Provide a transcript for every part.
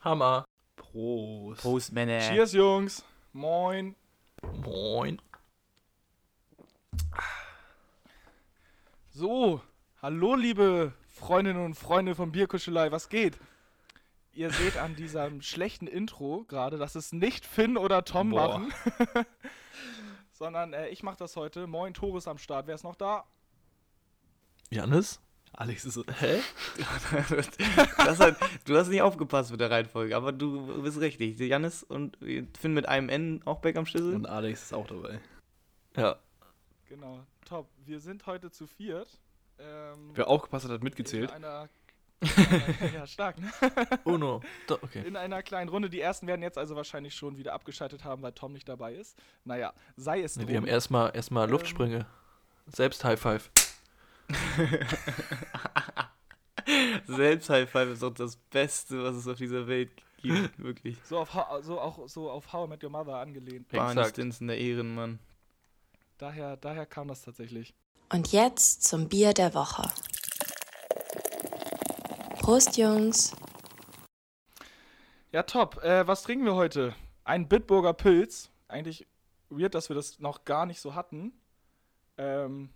Hammer. Prost. Prost, Männer. Cheers, Jungs. Moin. Moin. So, hallo, liebe Freundinnen und Freunde von Bierkuschelei. Was geht? Ihr seht an diesem schlechten Intro gerade, dass es nicht Finn oder Tom Boah. machen, sondern äh, ich mache das heute. Moin, Tores am Start. Wer ist noch da? Janis? Alex ist. Hä? das hat, du hast nicht aufgepasst mit der Reihenfolge, aber du bist richtig. Janis und Finn mit einem N auch back am Schlüssel. Und Alex ist auch dabei. ja. Genau, top. Wir sind heute zu viert. Ähm, Wer aufgepasst hat, hat in mitgezählt. einer, ja, stark, ne? Uno. Do, okay. In einer kleinen Runde. Die ersten werden jetzt also wahrscheinlich schon wieder abgeschaltet haben, weil Tom nicht dabei ist. Naja, sei es Nee, drum. wir haben erstmal erstmal Ähm. Luftsprünge. Selbst High Five. Selbst High Five ist doch das Beste, was es auf dieser Welt gibt. Wirklich. So, auf, How- so auch so auf How I Met Your Mother angelehnt. Barney. Stinson, der Ehrenmann. Daher, daher kam das tatsächlich. Und jetzt zum Bier der Woche. Prost, Jungs. Ja, top. Äh, was trinken wir heute? Ein Bitburger Pilz. Eigentlich weird, dass wir das noch gar nicht so hatten. Ähm,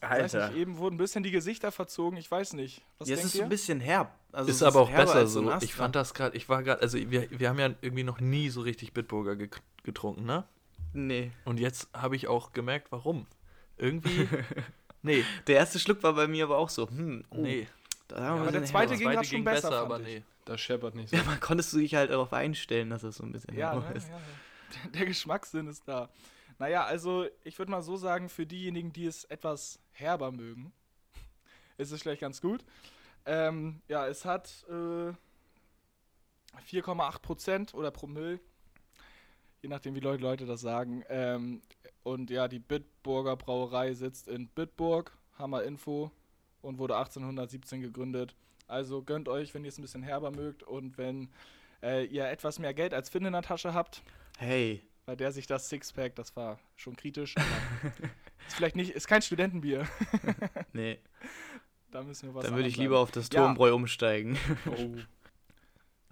weiß nicht, eben wurden ein bisschen die Gesichter verzogen. Ich weiß nicht. Was Jetzt denkt ist ihr? ein bisschen herb. Also ist es aber auch besser so. ich fand das gerade, ich war gerade, also wir, wir haben ja irgendwie noch nie so richtig Bitburger ge getrunken, ne? Nee. Und jetzt habe ich auch gemerkt, warum. Irgendwie, nee, Der erste Schluck war bei mir aber auch so. Hm, oh, nee. Wir aber der zweite herber. ging grad schon besser, aber ich. nee. Das scheppert nicht so. Ja, man konntest du dich halt darauf einstellen, dass es so ein bisschen Ja, ne? ist. ja, ja. Der Geschmackssinn ist da. Naja, also ich würde mal so sagen, für diejenigen, die es etwas herber mögen, ist es vielleicht ganz gut. Ähm, ja, es hat äh, 4,8 Prozent oder Promille, je nachdem, wie Leute, Leute das sagen. Ähm, und ja, die Bitburger Brauerei sitzt in Bitburg, Hammer Info, und wurde 1817 gegründet. Also gönnt euch, wenn ihr es ein bisschen herber mögt und wenn äh, ihr etwas mehr Geld als Finn in der Tasche habt, Hey, bei der sich das Sixpack, das war schon kritisch, aber ist vielleicht nicht, ist kein Studentenbier. nee. Da müssen wir was Dann würde ich lieber auf das Ja. Turmbräu umsteigen. Oh.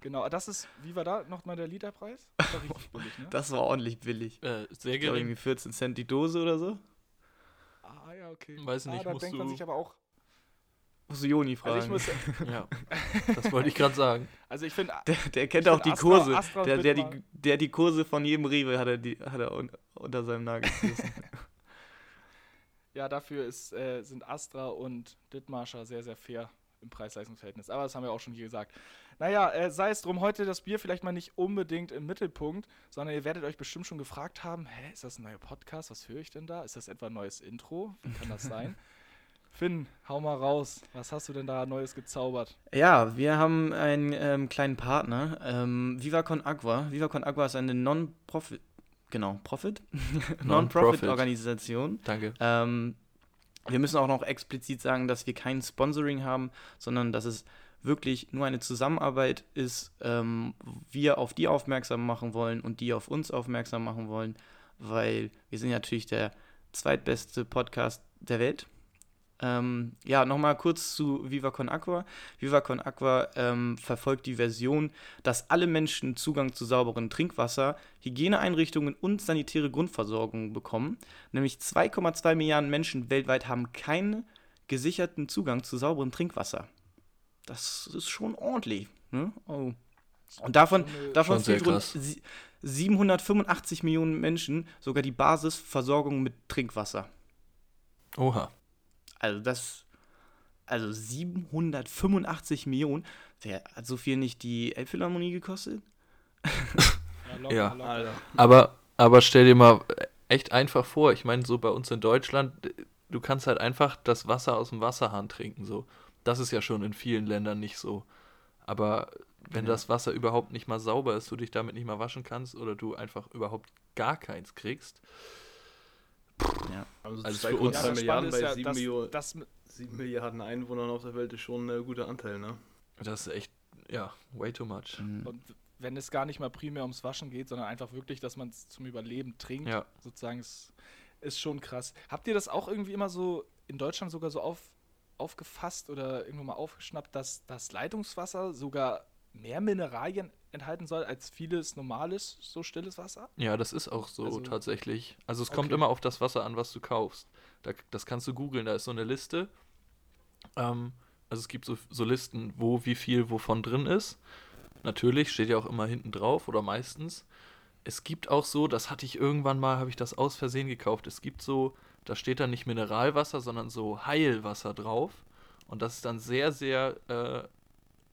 Genau, das ist, wie war da nochmal der Literpreis? Das war richtig billig, ne? Das war ordentlich billig. Äh, sehr Ich glaube, gering. irgendwie 14 Cent die Dose oder so. ah, ja, okay. Weiß ah, nicht, da musst denkt man sich aber auch, Musst du Joni also fragen. muss, Ja, das wollte ich gerade sagen. also ich finde, der, der kennt auch die Astra- Kurse. Astra der, der, die, der die Kurse von jedem Rewe hat er, die, hat er un, unter seinem Nagel ja, dafür ist, äh, sind Astra und Dithmarscher sehr, sehr fair im Preis-Leistungs-Verhältnis. Aber das haben wir auch schon hier gesagt. Naja, äh, sei es drum, heute das Bier vielleicht mal nicht unbedingt im Mittelpunkt, sondern ihr werdet euch bestimmt schon gefragt haben, hä, ist das ein neuer Podcast? Was höre ich denn da? Ist das etwa ein neues Intro? Wie kann das sein? Finn, hau mal raus. Was hast du denn da Neues gezaubert? ja, wir haben einen ähm, kleinen Partner. Ähm, Viva Con Agua. Viva Con Agua ist eine Non-Profit. Genau, Profit? Non-Profit. Non-Profit-Organisation. Danke. Ähm, wir müssen auch noch explizit sagen, dass wir kein Sponsoring haben, sondern dass es wirklich nur eine Zusammenarbeit ist, ähm, wir auf die aufmerksam machen wollen und die auf uns aufmerksam machen wollen, weil wir sind natürlich der zweitbeste Podcast der Welt. Ähm, ja, nochmal kurz zu Viva Con Aqua. Viva Con Aqua ähm, verfolgt die Version, dass alle Menschen Zugang zu sauberem Trinkwasser, Hygieneeinrichtungen und sanitäre Grundversorgung bekommen. Nämlich 2,2 Milliarden Menschen weltweit haben keinen gesicherten Zugang zu sauberem Trinkwasser. Das ist schon ordentlich. Ne? Oh. Und davon, eine- davon fehlt rund krass. sie- 785 Millionen Menschen sogar die Basisversorgung mit Trinkwasser. Oha. Also das, also 785 Millionen. Der hat so viel nicht die Elbphilharmonie gekostet? locker, Ja. locker. Aber, aber stell dir mal, echt einfach vor. Ich meine, so bei uns in Deutschland, du kannst halt einfach das Wasser aus dem Wasserhahn trinken. So. Das ist ja schon in vielen Ländern nicht so. Aber wenn Ja. das Wasser überhaupt nicht mal sauber ist, du dich damit nicht mal waschen kannst oder du einfach überhaupt gar keins kriegst, Also, Also für 2,2 uns- Ja, das Milliarden Spannende bei ja, 7, dass, Millionen, dass, 7 Milliarden Einwohnern auf der Welt ist schon ein guter Anteil, ne? das ist echt, ja, way too much. Mhm. und wenn es gar nicht mal primär ums Waschen geht, sondern einfach wirklich, dass man es zum Überleben trinkt, Ja. sozusagen, ist, ist schon krass. Habt ihr das auch irgendwie immer so in Deutschland sogar so auf, aufgefasst oder irgendwo mal aufgeschnappt, dass das Leitungswasser sogar mehr Mineralien enthalten soll als vieles normales, so stilles Wasser? Ja, das ist auch so Also- tatsächlich. Also es kommt Okay. immer auf das Wasser an, was du kaufst. Da, das kannst du googeln, da ist so eine Liste. Ähm, also es gibt so, so Listen, wo wie viel wovon drin ist. Natürlich steht ja auch immer hinten drauf oder meistens. Es gibt auch so, das hatte ich irgendwann mal, habe ich das aus Versehen gekauft. Es gibt so, da steht dann nicht Mineralwasser, sondern so Heilwasser drauf. Und das ist dann sehr, sehr äh,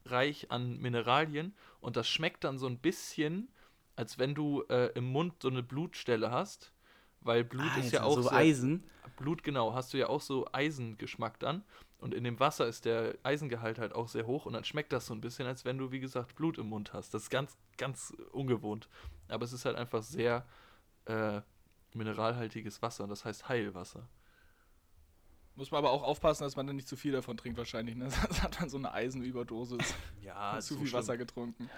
reich an Mineralien. Und das schmeckt dann so ein bisschen, als wenn du äh, im Mund so eine Blutstelle hast. Weil Blut ist ja auch so sehr, Eisen. Blut, genau, hast du ja auch so Eisengeschmack dann. Und in dem Wasser ist der Eisengehalt halt auch sehr hoch und dann schmeckt das so ein bisschen, als wenn du, wie gesagt, Blut im Mund hast. Das ist ganz, ganz ungewohnt. Aber es ist halt einfach sehr äh, mineralhaltiges Wasser und das heißt Heilwasser. Muss man aber auch aufpassen, dass man dann nicht zu viel davon trinkt wahrscheinlich. Ne? Sonst hat man so eine Eisenüberdosis. Ja, zu viel Wasser getrunken.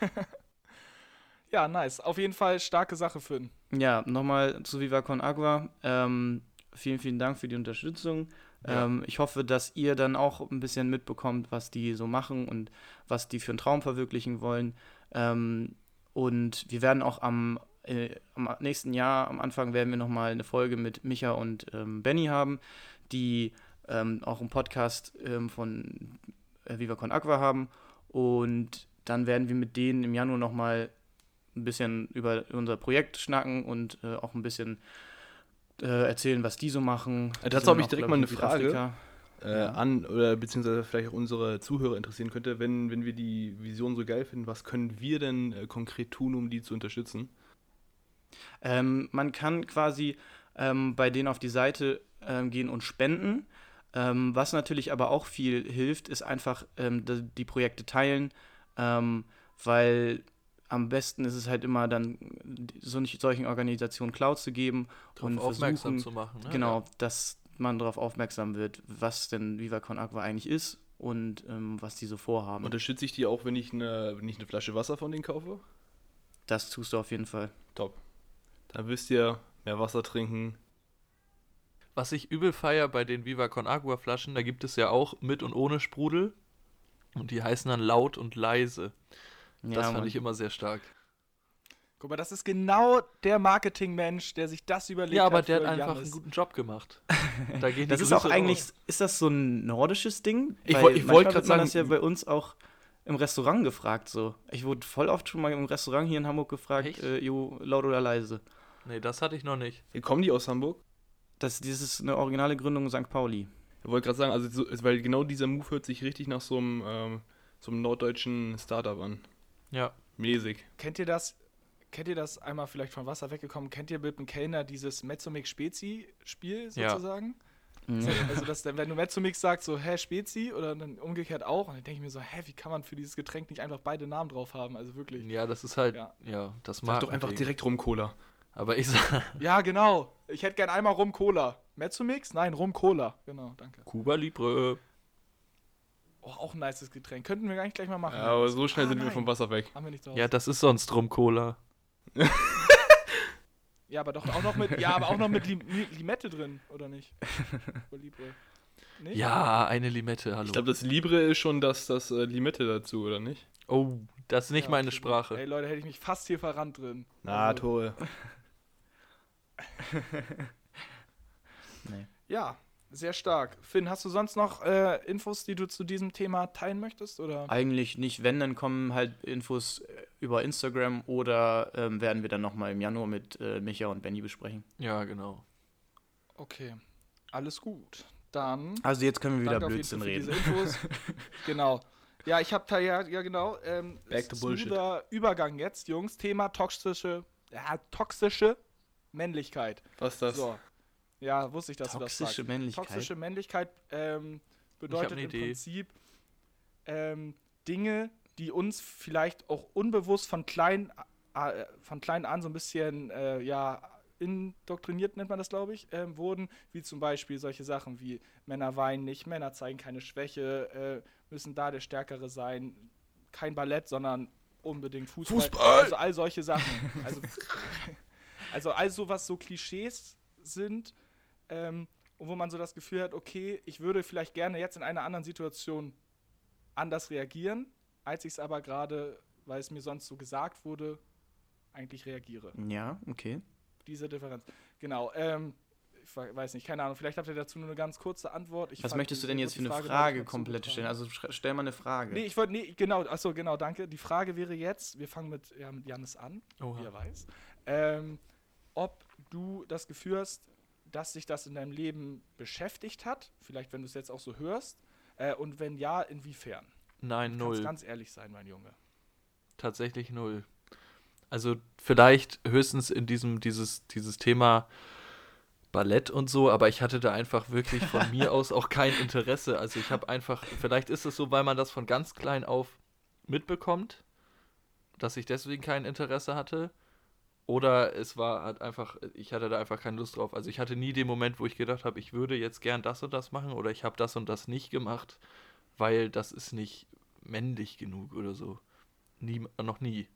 ja, nice. Auf jeden Fall starke Sache, Finn. Ja, nochmal zu Viva Con Agua. Ähm, vielen, vielen Dank für die Unterstützung. Ja. Ähm, ich hoffe, dass ihr dann auch ein bisschen mitbekommt, was die so machen und was die für einen Traum verwirklichen wollen. Ähm, und wir werden auch am, äh, am nächsten Jahr, am Anfang, werden wir nochmal eine Folge mit Micha und ähm, Benny haben, die ähm, auch einen Podcast ähm, von äh, Viva Con Agua haben. Und dann werden wir mit denen im Januar nochmal ein bisschen über unser Projekt schnacken und äh, auch ein bisschen äh, erzählen, was die so machen. Die dazu habe ich direkt mal eine in Frage. Äh, Ja. an oder beziehungsweise vielleicht auch unsere Zuhörer interessieren könnte, wenn, wenn wir die Vision so geil finden, was können wir denn äh, konkret tun, um die zu unterstützen? Ähm, man kann quasi ähm, bei denen auf die Seite ähm, gehen und spenden. Ähm, was natürlich aber auch viel hilft, ist einfach ähm, die, die Projekte teilen, ähm, weil am besten ist es halt immer dann so solchen Organisationen Cloud zu geben Darauf und aufmerksam zu machen. Ne? genau, dass man darauf aufmerksam wird, was denn Viva Con Agua eigentlich ist und ähm, was die so vorhaben. Unterstütze ich die auch, wenn ich eine, wenn ich eine Flasche Wasser von denen kaufe? das tust du auf jeden Fall. Top. Dann wisst ihr, mehr Wasser trinken. Was ich übel feier bei den Viva Con Agua Flaschen, da gibt es ja auch mit und ohne Sprudel. Und die heißen dann laut und leise. Das Ja, fand Mann. ich immer sehr stark. Guck mal, das ist genau der Marketingmensch, der sich das überlegt Ja, aber hat. der für hat einfach Jannis. einen guten Job gemacht. Da die Das ist auch eigentlich, raus. ist das so ein nordisches Ding? Ich Weil ich manchmal wollt wird grad man das sagen- ja bei uns auch im Restaurant gefragt so. Ich wurde voll oft schon mal im Restaurant hier in Hamburg gefragt, äh, jo, laut oder leise. Nee, das hatte ich noch nicht. Kommen die aus Hamburg? Das, das ist eine originale Gründung St. Pauli. Ich wollte gerade sagen, also so, weil genau dieser Move hört sich richtig nach so einem, ähm, so einem norddeutschen Startup an. Ja. Mäßig. Kennt ihr das? Kennt ihr das einmal vielleicht von Wasser weggekommen? Kennt ihr mit dem Kellner dieses Mezzomix Spezi Spiel sozusagen? Ja. Also, dass dann, wenn du Mezzomix sagst, so, hä, Spezi oder dann umgekehrt auch, und dann denke ich mir so, hä, wie kann man für dieses Getränk nicht einfach beide Namen drauf haben? Also wirklich. Ja, das ist halt, Ja. ja, das mag doch einfach direkt rum Cola. Aber ich sag, Ja, genau. Ich hätte gern einmal Rum Cola. Mezzomix? Nein, Rum Cola. Genau, danke. Cuba Libre. Oh, auch ein nices Getränk. Könnten wir gar nicht gleich mal machen. Ja, aber so schnell Ah, sind wir nein. vom Wasser weg. Haben wir nicht drauf. Ja, das ist sonst Rum Cola. Ja, aber doch auch noch mit, ja, aber auch noch mit Lim Li- Limette drin, oder nicht? Oder Libre. Nicht? Ja, eine Limette, hallo. Ich glaube, das Libre ist schon das, das äh, Limette dazu, oder nicht? oh, das ist nicht Ja, meine okay. Sprache. Ey, Leute, hätte ich mich fast hier verrannt drin. Na, Also, Tore. Ja, sehr stark. Finn, hast du sonst noch äh, Infos, die du zu diesem Thema teilen möchtest? Oder? Eigentlich nicht, wenn, dann kommen halt Infos äh, über Instagram oder ähm, werden wir dann nochmal im Januar mit äh, Micha und Benny besprechen. Ja, genau. Okay, alles gut. Dann Also jetzt können wir wieder Blödsinn reden. genau. Ja, ich habe da ja, ja genau. Ähm, Back to bullshit. Übergang jetzt, Jungs. Thema toxische, ja, toxische Männlichkeit. Was ist das? So. Ja, wusste ich, dass du das Toxische sagst. Männlichkeit. Toxische Männlichkeit ähm, bedeutet im Idee. Prinzip ähm, Dinge, die uns vielleicht auch unbewusst von klein, äh, von klein an so ein bisschen äh, ja, indoktriniert, nennt man das, glaube ich, ähm, wurden, wie zum Beispiel solche Sachen wie Männer weinen nicht, Männer zeigen keine Schwäche, äh, müssen da der Stärkere sein, kein Ballett, sondern unbedingt Fußball. Fußball! Also all solche Sachen. Also, also all so, was so Klischees sind, ähm, und wo man so das Gefühl hat, okay, ich würde vielleicht gerne jetzt in einer anderen Situation anders reagieren, als ich es aber gerade, weil es mir sonst so gesagt wurde, eigentlich reagiere. Ja, okay. Diese Differenz. Genau. Ähm, ich we- weiß nicht, keine Ahnung. Vielleicht habt ihr dazu nur eine ganz kurze Antwort. Ich Was möchtest du denn jetzt für eine Frage Frage komplett stellen? Also stell mal eine Frage. Nee, ich wollte, nee, genau, achso, genau, danke. Die Frage wäre jetzt, wir fangen mit, ja, mit Janis an, Oha. wie er weiß, ähm, ob du das Gefühl hast, dass sich das in deinem Leben beschäftigt hat, vielleicht wenn du es jetzt auch so hörst, äh, und wenn ja, inwiefern? Nein, Du null. ganz ehrlich sein, mein Junge. Tatsächlich null. Also vielleicht höchstens in diesem, dieses, dieses Thema Ballett und so, aber ich hatte da einfach wirklich von mir aus auch kein Interesse. Also ich habe einfach, vielleicht ist es so, weil man das von ganz klein auf mitbekommt, dass ich deswegen kein Interesse hatte. Oder es war halt einfach, ich hatte da einfach keine Lust drauf. Also ich hatte nie den Moment, wo ich gedacht habe, ich würde jetzt gern das und das machen oder ich habe das und das nicht gemacht, weil das ist nicht männlich genug oder so. Nie, noch nie.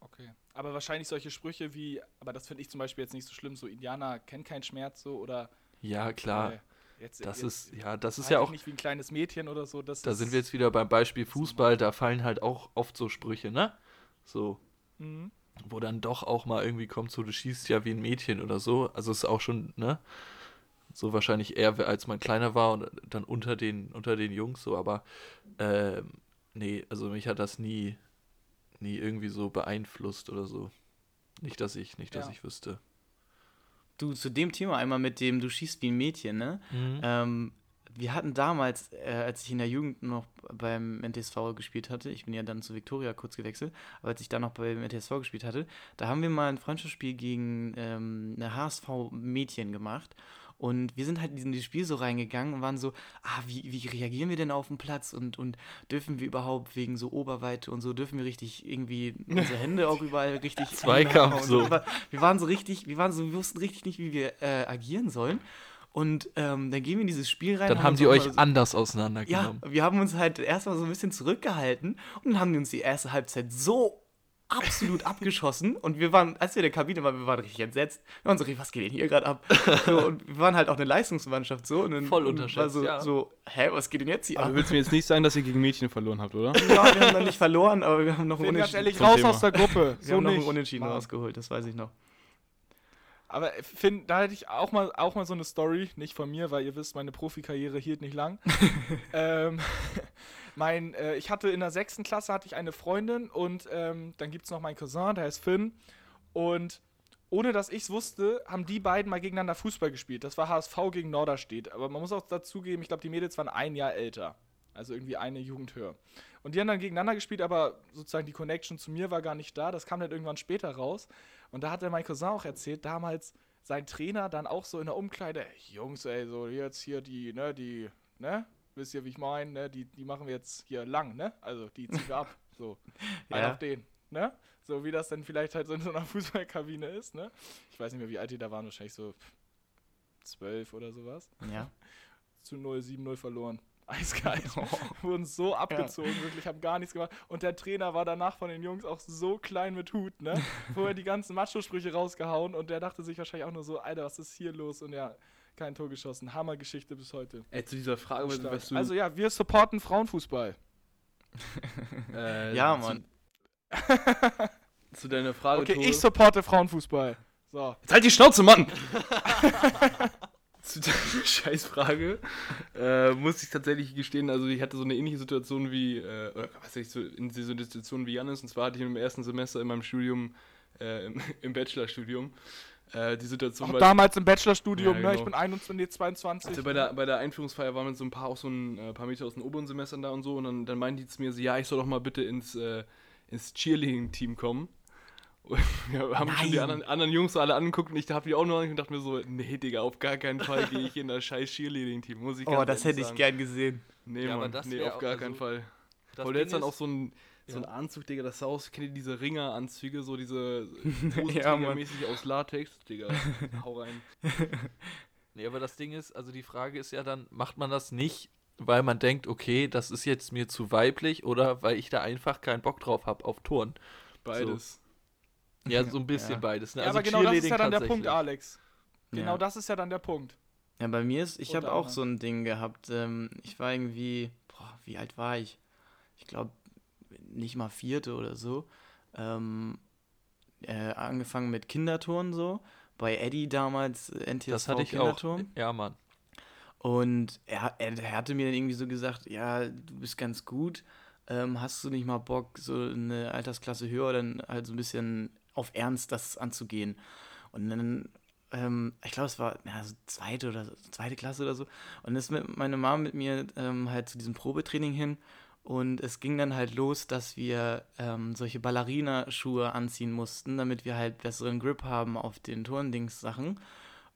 Okay. Aber wahrscheinlich solche Sprüche wie, aber das finde ich zum Beispiel jetzt nicht so schlimm, so Indianer kennen keinen Schmerz so oder Ja, klar. äh, jetzt, das jetzt ist, ja, das ist ja auch, nicht wie ein kleines Mädchen oder so. Da ist, sind wir jetzt wieder beim Beispiel Fußball, da fallen halt auch oft so Sprüche, ne? So, Mhm. Wo dann doch auch mal irgendwie kommt, so, du schießt ja wie ein Mädchen oder so. Also ist auch schon, ne? So wahrscheinlich eher, als man kleiner war und dann unter den, unter den Jungs so, aber ähm, nee, also mich hat das nie, nie irgendwie so beeinflusst oder so. Nicht, dass ich, nicht, dass Ja. ich wüsste. Du, zu dem Thema einmal mit dem, du schießt wie ein Mädchen, ne? Ähm, wir hatten damals, äh, als ich in der Jugend noch beim NTSV gespielt hatte, ich bin ja dann zu Viktoria kurz gewechselt, aber als ich da noch beim NTSV gespielt hatte, da haben wir mal ein Freundschaftsspiel gegen ähm, eine HSV-Mädchen gemacht. Und wir sind halt in dieses Spiel so reingegangen und waren so, ah, wie, wie reagieren wir denn auf den Platz und, und dürfen wir überhaupt wegen so Oberweite und so, dürfen wir richtig irgendwie unsere Hände auch überall richtig Zweikampf, so. Wir waren so richtig, wir waren so, wir wussten richtig nicht, wie wir äh, agieren sollen. Und ähm, dann gehen wir in dieses Spiel rein. Dann haben die euch so- anders ja, auseinandergenommen. wir haben uns halt erstmal so ein bisschen zurückgehalten und dann haben die uns die erste Halbzeit so absolut abgeschossen und wir waren, als wir in der Kabine waren, wir waren richtig entsetzt. Wir waren so, was geht denn hier gerade ab? So, und wir waren halt auch eine Leistungsmannschaft so und dann Voll unterschätzt, so, ja. so, hä, was geht denn jetzt hier Aber ab? du willst mir jetzt nicht sagen, dass ihr gegen Mädchen verloren habt, oder? Ja, wir haben dann nicht verloren, aber wir haben noch ein Bin ganz Unentschieden, ehrlich, raus Thema. aus der Gruppe. wir so haben noch ein nicht. Unentschieden Mann. rausgeholt, das weiß ich noch. Aber Finn, da hätte ich auch mal, auch mal so eine Story, nicht von mir, weil ihr wisst, meine Profikarriere hielt nicht lang. ähm, mein, äh, ich hatte in der sechsten Klasse hatte ich eine Freundin und ähm, dann gibt es noch meinen Cousin, der heißt Finn. Und ohne dass ich es wusste, haben die beiden mal gegeneinander Fußball gespielt. Das war HSV gegen Norderstedt. Aber man muss auch dazugeben, ich glaube, die Mädels waren ein Jahr älter. Also irgendwie eine Jugend höher. Und die haben dann gegeneinander gespielt, aber sozusagen die Connection zu mir war gar nicht da. Das kam dann irgendwann später raus. Und da hat dann mein Cousin auch erzählt, damals sein Trainer dann auch so in der Umkleide, "Ey, Jungs, ey, so jetzt hier die, ne, die, ne, wisst ihr, wie ich meine, ne, die, die machen wir jetzt hier lang, ne, also die ziehen wir ab, so, ein Ja. auf den, ne, so wie das dann vielleicht halt so in so einer Fußballkabine ist, ne, ich weiß nicht mehr, wie alt die da waren, wahrscheinlich so zwölf oder sowas, Ja. zu 0, 7-0 verloren. Eiskalt. Wurden so abgezogen, wirklich, haben gar nichts gemacht. Und der Trainer war danach von den Jungs auch so klein mit Hut, ne? Vorher die ganzen Macho-Sprüche rausgehauen und der dachte sich wahrscheinlich auch nur so, Alter, was ist hier los? Und ja, kein Tor geschossen. Hammergeschichte bis heute. Ey, zu dieser Frage, was, was du. Also ja, wir supporten Frauenfußball. äh, Ja, zu- Mann. Zu deiner Frage, Okay, Tore. ich supporte Frauenfußball. So. Jetzt halt die Schnauze, Mann! Zu deiner Scheißfrage äh, muss ich tatsächlich gestehen, also ich hatte so eine ähnliche Situation wie, äh, oder was weiß ich, so in so eine Situation wie Janis, und zwar hatte ich im ersten Semester in meinem Studium, äh, im, im Bachelorstudium, äh, die Situation Auch damals im Bachelorstudium, Ja, ne? Ich genau. bin 21, nee, 22. Also bei der, bei der Einführungsfeier waren wir so ein paar auch so ein äh, paar Meter aus den oberen Semestern da und so und dann, dann meinten die zu mir so, ja, ich soll doch mal bitte ins, äh, ins Cheerleading-Team kommen. Wir haben schon die Nein. anderen, anderen Jungs so alle angeguckt und ich habe die auch nur angeguckt und dachte mir so, nee, Digga, auf gar keinen Fall gehe ich in das scheiß Cheerleading-Team, muss ich Oh, ganz das hätte ich sagen. gern gesehen. Nee, Ja, aber Mann, das nee, auf gar also- keinen Fall. Ding jetzt dann auch so ein, so ein Ja. Anzug, Digga, das sah aus, kennt ihr diese Ringeranzüge, so diese Ja, Mann. mäßig aus Latex, Digga, hau rein. Nee, aber das Ding ist, also die Frage ist ja dann, macht man das nicht, weil man denkt, okay, das ist jetzt mir zu weiblich oder weil ich da einfach keinen Bock drauf habe auf Turn? Beides. Ja, so ein bisschen Ja. beides. Ne? Ja, also aber genau das ist ja dann der Punkt. Alex. Genau Ja. das ist ja dann der Punkt. Ja, bei mir ist, ich habe auch so ein Ding gehabt. Ähm, ich war irgendwie, boah, wie alt war ich? Ich glaube, nicht mal vierte oder so. Ähm, äh, angefangen mit Kinderturnen so. Bei Eddie damals äh, NTSV Das hatte ich auch. Kinderturnen. Ja, Mann. Und er, er, er hatte mir dann irgendwie so gesagt, ja, du bist ganz gut. Ähm, hast du nicht mal Bock, so eine Altersklasse höher, dann halt so ein bisschen auf Ernst das anzugehen? Und dann, ähm, ich glaube, es war ja, so zweite oder so- zweite Klasse oder so. Und dann ist mit meine Mom mit mir ähm, halt zu diesem Probetraining hin. Und es ging dann halt los, dass wir ähm, solche Ballerina-Schuhe anziehen mussten, damit wir halt besseren Grip haben auf den Turndings-Sachen.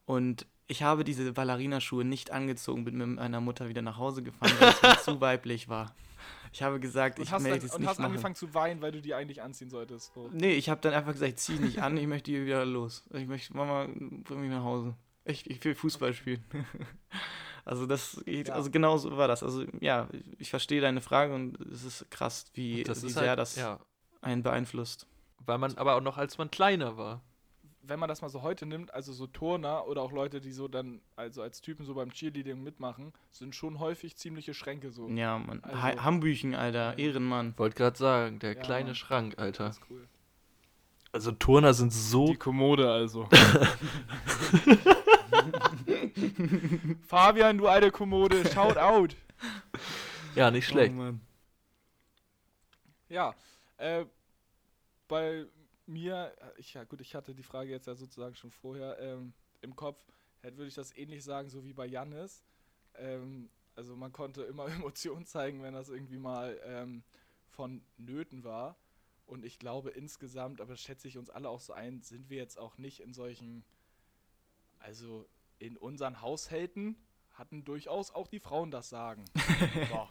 Und ich habe diese Ballerina-Schuhe nicht angezogen, bin mit meiner Mutter wieder nach Hause gefahren, weil es zu weiblich war. Ich habe gesagt, Und ich hast, möchte dann, es und nicht hast machen. angefangen zu weinen, weil du die eigentlich anziehen solltest. So. Nee, ich habe dann einfach gesagt, ich zieh nicht an, ich möchte hier wieder los. Ich möchte, Mama, bring mich nach Hause. Ich, ich will Fußball spielen. also das geht, Ja. also genau so war das. Also ja, ich verstehe deine Frage und es ist krass, wie, Das wie ist sehr halt, das ja, einen beeinflusst. weil man aber auch noch als man kleiner war. Wenn man das mal so heute nimmt, also so Turner oder auch Leute, die so dann, also als Typen so beim Cheerleading mitmachen, sind schon häufig ziemliche Schränke so. Ja, man. Also- Ha Hambüchen, Alter, Ja. Ehrenmann. Wollte gerade sagen, der Ja, kleine Mann. Schrank, Alter. Das ist cool. Also Turner sind so Die Kommode also. Fabian, du alte Kommode, shout out. ja nicht schlecht. Oh, Mann. Ja, äh, bei mir, äh, ich, ja gut, ich hatte die Frage jetzt ja sozusagen schon vorher ähm, im Kopf, halt würde ich das ähnlich sagen, so wie bei Jannis. Ähm, also man konnte immer Emotionen zeigen, wenn das irgendwie mal ähm, von Nöten war. Und ich glaube insgesamt, aber das schätze ich uns alle auch so ein, sind wir jetzt auch nicht in solchen, also in unseren Haushalten hatten durchaus auch die Frauen das Sagen. So.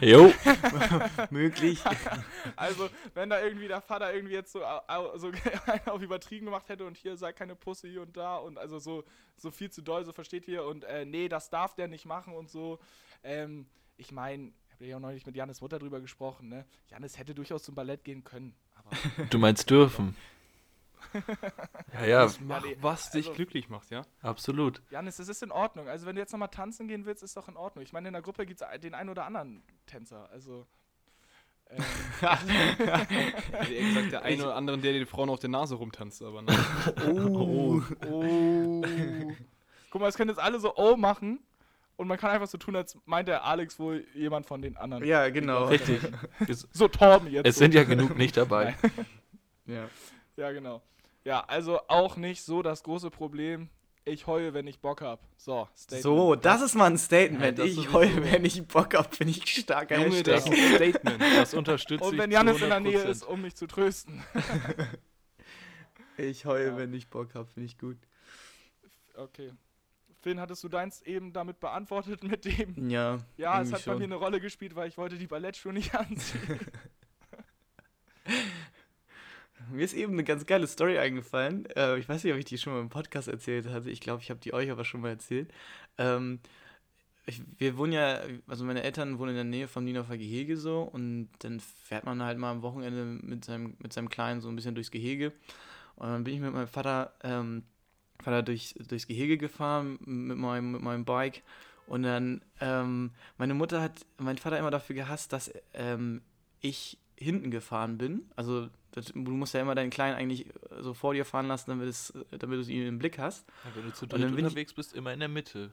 Jo. Möglich. Also, wenn da irgendwie der Vater irgendwie jetzt so, so auf übertrieben gemacht hätte und hier sei keine Pusse hier und da und also so, so viel zu doll, so versteht ihr und äh, nee, das darf der nicht machen und so. Ähm, ich meine, ich habe ja auch neulich mit Janis Mutter drüber gesprochen, ne? Janis hätte durchaus zum Ballett gehen können, aber Du meinst dürfen. Ja, ja, Mach, was dich also- glücklich macht, ja? absolut. Janis, das ist in Ordnung. Also, wenn du jetzt nochmal tanzen gehen willst, ist doch in Ordnung. Ich meine, in der Gruppe gibt es den einen oder anderen Tänzer, also. Ähm, eher gesagt, der eine oder andere, der die Frauen auf der Nase rumtanzt, aber nein. Oh. Oh. Guck mal, es können jetzt alle so Oh machen und man kann einfach so tun, als meint der Alex wohl jemand von den anderen. Ja, genau. Richtig. So Torben jetzt. es so. sind ja genug nicht dabei. Ja. Ja, genau. Ja, also auch nicht so das große Problem. Ich heule, wenn ich Bock hab. So, Statement. So, das ist mal ein Statement. Ja, das ich heule, wenn ich Bock hab, bin ich starker Junge, das Hashtag. ist ein Statement. Das unterstütze Und ich wenn Janis in der Nähe 100%. ist, um mich zu trösten. Ich heule, Ja. wenn ich Bock hab, finde ich gut. Okay. Finn, hattest du deins eben damit beantwortet mit dem? Ja. Ja, es hat bei schon. mir eine Rolle gespielt, weil ich wollte die Ballettschuhe nicht anziehen. Mir ist eben eine ganz geile Story eingefallen. Äh, ich weiß nicht, ob ich die schon mal im Podcast erzählt hatte. Ich glaube, ich habe die euch aber schon mal erzählt. Ähm, ich, wir wohnen ja, also meine Eltern wohnen in der Nähe vom Niendorfer Gehege so und dann fährt man halt mal am Wochenende mit seinem, mit seinem Kleinen so ein bisschen durchs Gehege. Und dann bin ich mit meinem Vater, ähm, Vater durch, durchs Gehege gefahren mit meinem, mit meinem Bike. Und dann, ähm, meine Mutter hat mein Vater immer dafür gehasst, dass ähm, ich hinten gefahren bin. Also das, du musst ja immer deinen Kleinen eigentlich äh, so vor dir fahren lassen, damit, es, äh, damit du ihn im Blick hast. Ja, wenn du zu dritt bin ich- unterwegs bist, immer in der Mitte.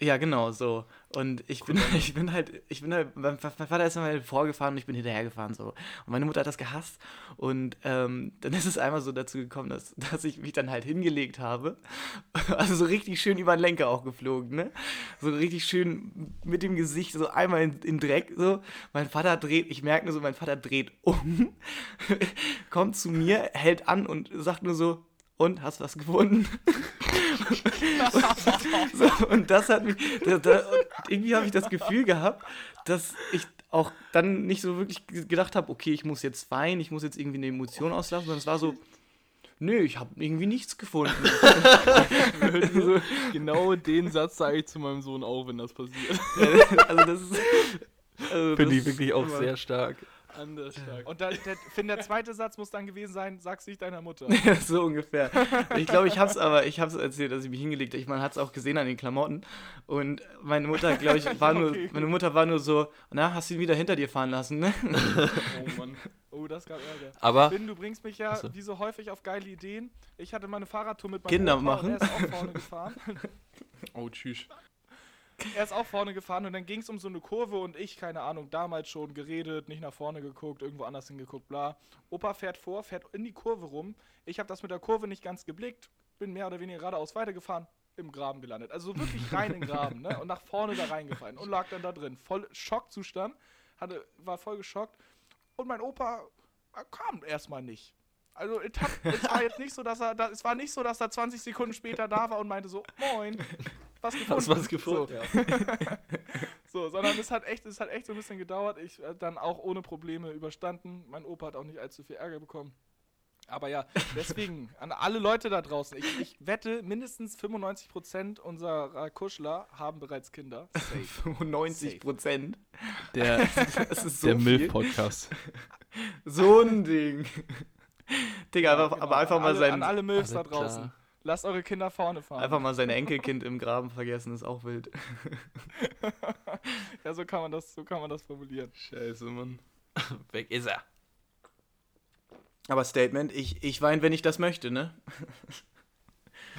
Ja, genau, so. Und ich bin, ich bin halt, ich bin halt, mein, Vater ist mal vorgefahren und ich bin hinterhergefahren, so. Und meine Mutter hat das gehasst. Und ähm, dann ist es einmal so dazu gekommen, dass, dass ich mich dann halt hingelegt habe. Also so richtig schön über den Lenker auch geflogen, ne? So richtig schön mit dem Gesicht so einmal in, in Dreck, so. Mein Vater dreht, ich merke nur so, mein Vater dreht um, kommt zu mir, hält an und sagt nur so, und, hast du was gefunden? so, und das hat mich, da, da, und irgendwie habe ich das Gefühl gehabt, dass ich auch dann nicht so wirklich ge- gedacht habe, okay, ich muss jetzt weinen, ich muss jetzt irgendwie eine Emotion auslassen, sondern es war so, nö, ich habe irgendwie nichts gefunden. so, Genau den Satz sage ich zu meinem Sohn auch, wenn das passiert. also das ist, also Finde das ich wirklich auch sehr stark. Anders stark. Und da, der, Finn, der zweite Satz muss dann gewesen sein, sag's nicht deiner Mutter. So ungefähr. Ich glaube, ich hab's aber, ich hab's erzählt, dass ich mich hingelegt habe. Ich, man hat's auch gesehen an den Klamotten. Und meine Mutter, glaube ich, war nur, Okay. meine Mutter war nur so, na, hast du ihn wieder hinter dir fahren lassen, ne? Oh Mann. Oh, das gab Ärger. Aber Finn, du bringst mich ja Ach so. wie so häufig auf geile Ideen. Ich hatte meine Fahrradtour mit meinem Kinder Opa machen. Und er ist auch vorne gefahren. Oh, tschüss. Er ist auch vorne gefahren und dann ging es um so eine Kurve und ich, keine Ahnung, damals schon geredet, nicht nach vorne geguckt, irgendwo anders hingeguckt, bla. Opa fährt vor, fährt in die Kurve rum. Ich habe das mit der Kurve nicht ganz geblickt, bin mehr oder weniger geradeaus weitergefahren, im Graben gelandet. Also wirklich rein in den Graben, ne? Und nach vorne da reingefallen und lag dann da drin. Voll Schockzustand, hatte, war voll geschockt. Und mein Opa kam erstmal nicht. Also es, war jetzt nicht so, dass er, es war nicht so, dass er 20 Sekunden später da war und meinte so, moin, was gefunden. hast was gefunden? So. So, sondern es hat echt, es hat echt so ein bisschen gedauert. Ich äh, dann auch ohne Probleme überstanden. Mein Opa hat auch nicht allzu viel Ärger bekommen. Aber ja, deswegen an alle Leute da draußen. Ich, ich wette, mindestens 95% unserer Kuschler haben bereits Kinder. Safe. 95 Prozent. Der, Das ist so der. Milf-Podcast. So ein Ding. Digga, einfach, Genau, aber einfach an mal alle, sein, An alle Milfs da Alles klar. Lasst eure Kinder vorne fahren. einfach mal sein Enkelkind im Graben vergessen, ist auch wild. ja, so kann man das, so kann man das formulieren. Scheiße, Mann. weg ist er. Aber Statement, ich, ich weine, wenn ich das möchte, ne?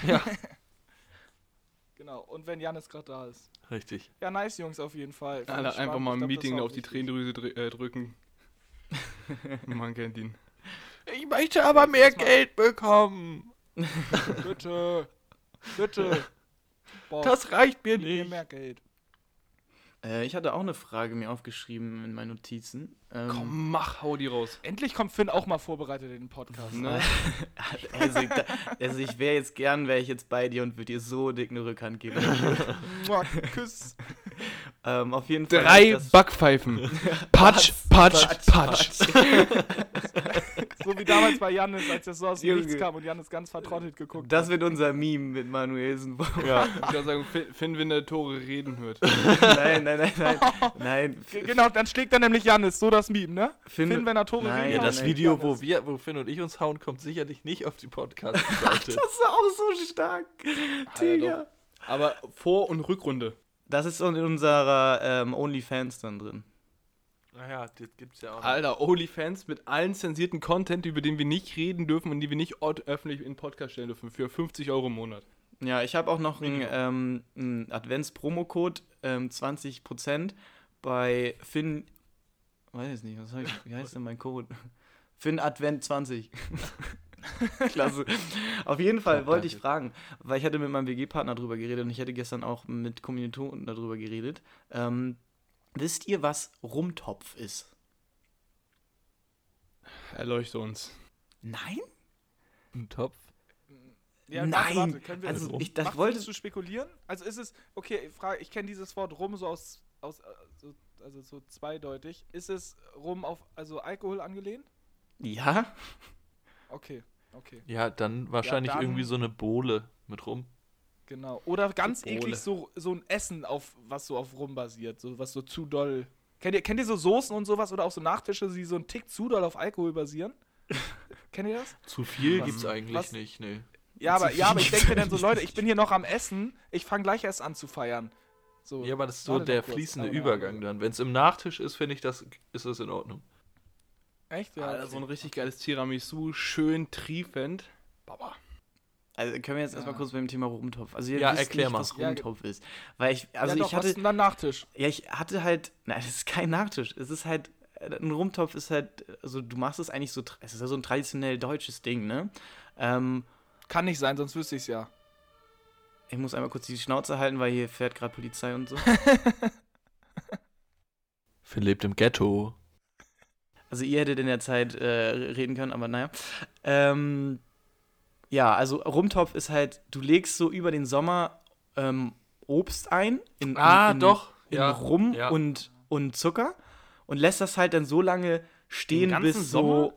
Ja, Genau. Und wenn Janis gerade da ist. richtig. Ja, nice, Jungs, auf jeden Fall. Alter, ich einfach mal Ich ein Meeting auf die. Tränendrüse drü äh, drücken. Man kennt ihn. Ich möchte aber mehr Geld bekommen. Bitte. Bitte. Boah, Das reicht mir nicht. mehr Geld. Äh, ich hatte auch eine Frage mir aufgeschrieben in meinen Notizen. Ähm, Komm, mach, hau die raus. Endlich kommt Finn auch mal vorbereitet in den Podcast. Ne? Also, ich- da, also ich wäre jetzt gern, wäre ich jetzt bei dir und würde dir so dick eine Rückhand geben. Küss. Ähm, auf jeden Fall. Drei das- Backpfeifen. Patsch, patsch, patsch. So wie damals bei Janis, als er so aus dem. Nichts kam und Janis ganz vertrottelt geguckt Das hat. wird unser Meme mit Manuelsen. Ja, ich würde sagen, Finn, wenn der Tore reden hört. nein, nein, nein, nein. Nein. Genau, dann schlägt er nämlich Janis, so das Meme, ne? Finn- Finn, wenn er Tore Nein, gegen Ja, nein, das Video, wo wir, wo Finn und ich uns hauen, kommt sicherlich nicht auf die Podcast-Seite. Das ist auch so stark. Digga. Aber Vor- und Rückrunde. Das ist in unserer ähm, OnlyFans dann drin. naja, das gibt's ja auch noch. Alter, OnlyFans mit allen zensierten Content, über den wir nicht reden dürfen und die wir nicht öffentlich in Podcast stellen dürfen, für 50 Euro im Monat. Ja, ich habe auch noch einen, ähm, einen Advents-Promo-Code, ähm, 20% bei Finn. Weiß ich nicht, was hab ich, wie heißt denn mein Code? Finn Advent 20. Klasse. Auf jeden Fall Top, wollte ich fragen, weil ich hatte mit meinem WG-Partner drüber geredet und ich hatte gestern auch mit Kommilitonen darüber geredet. Ähm, wisst ihr, was Rumtopf ist? Erleuchte uns. Nein? Ein Topf. Ja, Nein, können wir also das, ich- das wollte- zu spekulieren? Also ist es, okay, ich, frage, ich kenne dieses Wort rum so aus, aus äh, so, also so zweideutig. Ist es rum auf, also Alkohol angelehnt? Ja? Okay, okay, Ja, dann wahrscheinlich dann- irgendwie so eine Bohle mit rum. genau. Oder ganz Bohle. eklig so, so ein Essen, auf, was so auf rum basiert, so was so zu doll. Kennt ihr, kennt ihr so Soßen und sowas oder auch so Nachtische, die so einen Tick zu doll auf Alkohol basieren? kennt ihr das? Zu viel Was- gibt's eigentlich was- nicht, nee. Ja, aber, ja, aber ich denke mir dann so, Leute, ich bin hier noch am Essen, ich fange gleich erst an zu feiern. So, Ja, aber das ist so der kurz, fließende Übergang dann. Wenn es im Nachtisch ist, finde ich, das ist das in Ordnung. Echt? Ja. Alter, so ein richtig geiles Tiramisu, schön triefend. Baba. Also können wir jetzt erstmal Ja. kurz beim Thema Rumtopf. Also ihr Ja, wisst erklär nicht, mal. was Ja, Rumtopf ist. Weil ich, also ja, doch, ich hatte, was ist denn dann Nachtisch? ja, ich hatte halt, nein, das ist kein Nachtisch. Es ist halt, ein Rumtopf ist halt, also du machst es eigentlich so, es ist ja so ein traditionell deutsches Ding, ne? Ähm, Kann nicht sein, sonst wüsste ich es ja. ich muss einmal kurz die Schnauze halten, weil hier fährt gerade Polizei und so. Phil lebt im Ghetto. Also ihr hättet in der Zeit äh, reden können, aber naja. Ähm, ja, also Rumtopf ist halt, du legst so über den Sommer ähm, Obst ein. In, Ah, in, doch. In Ja, Rum ja. und, und Zucker und lässt das halt dann so lange stehen, bis so. Sommer?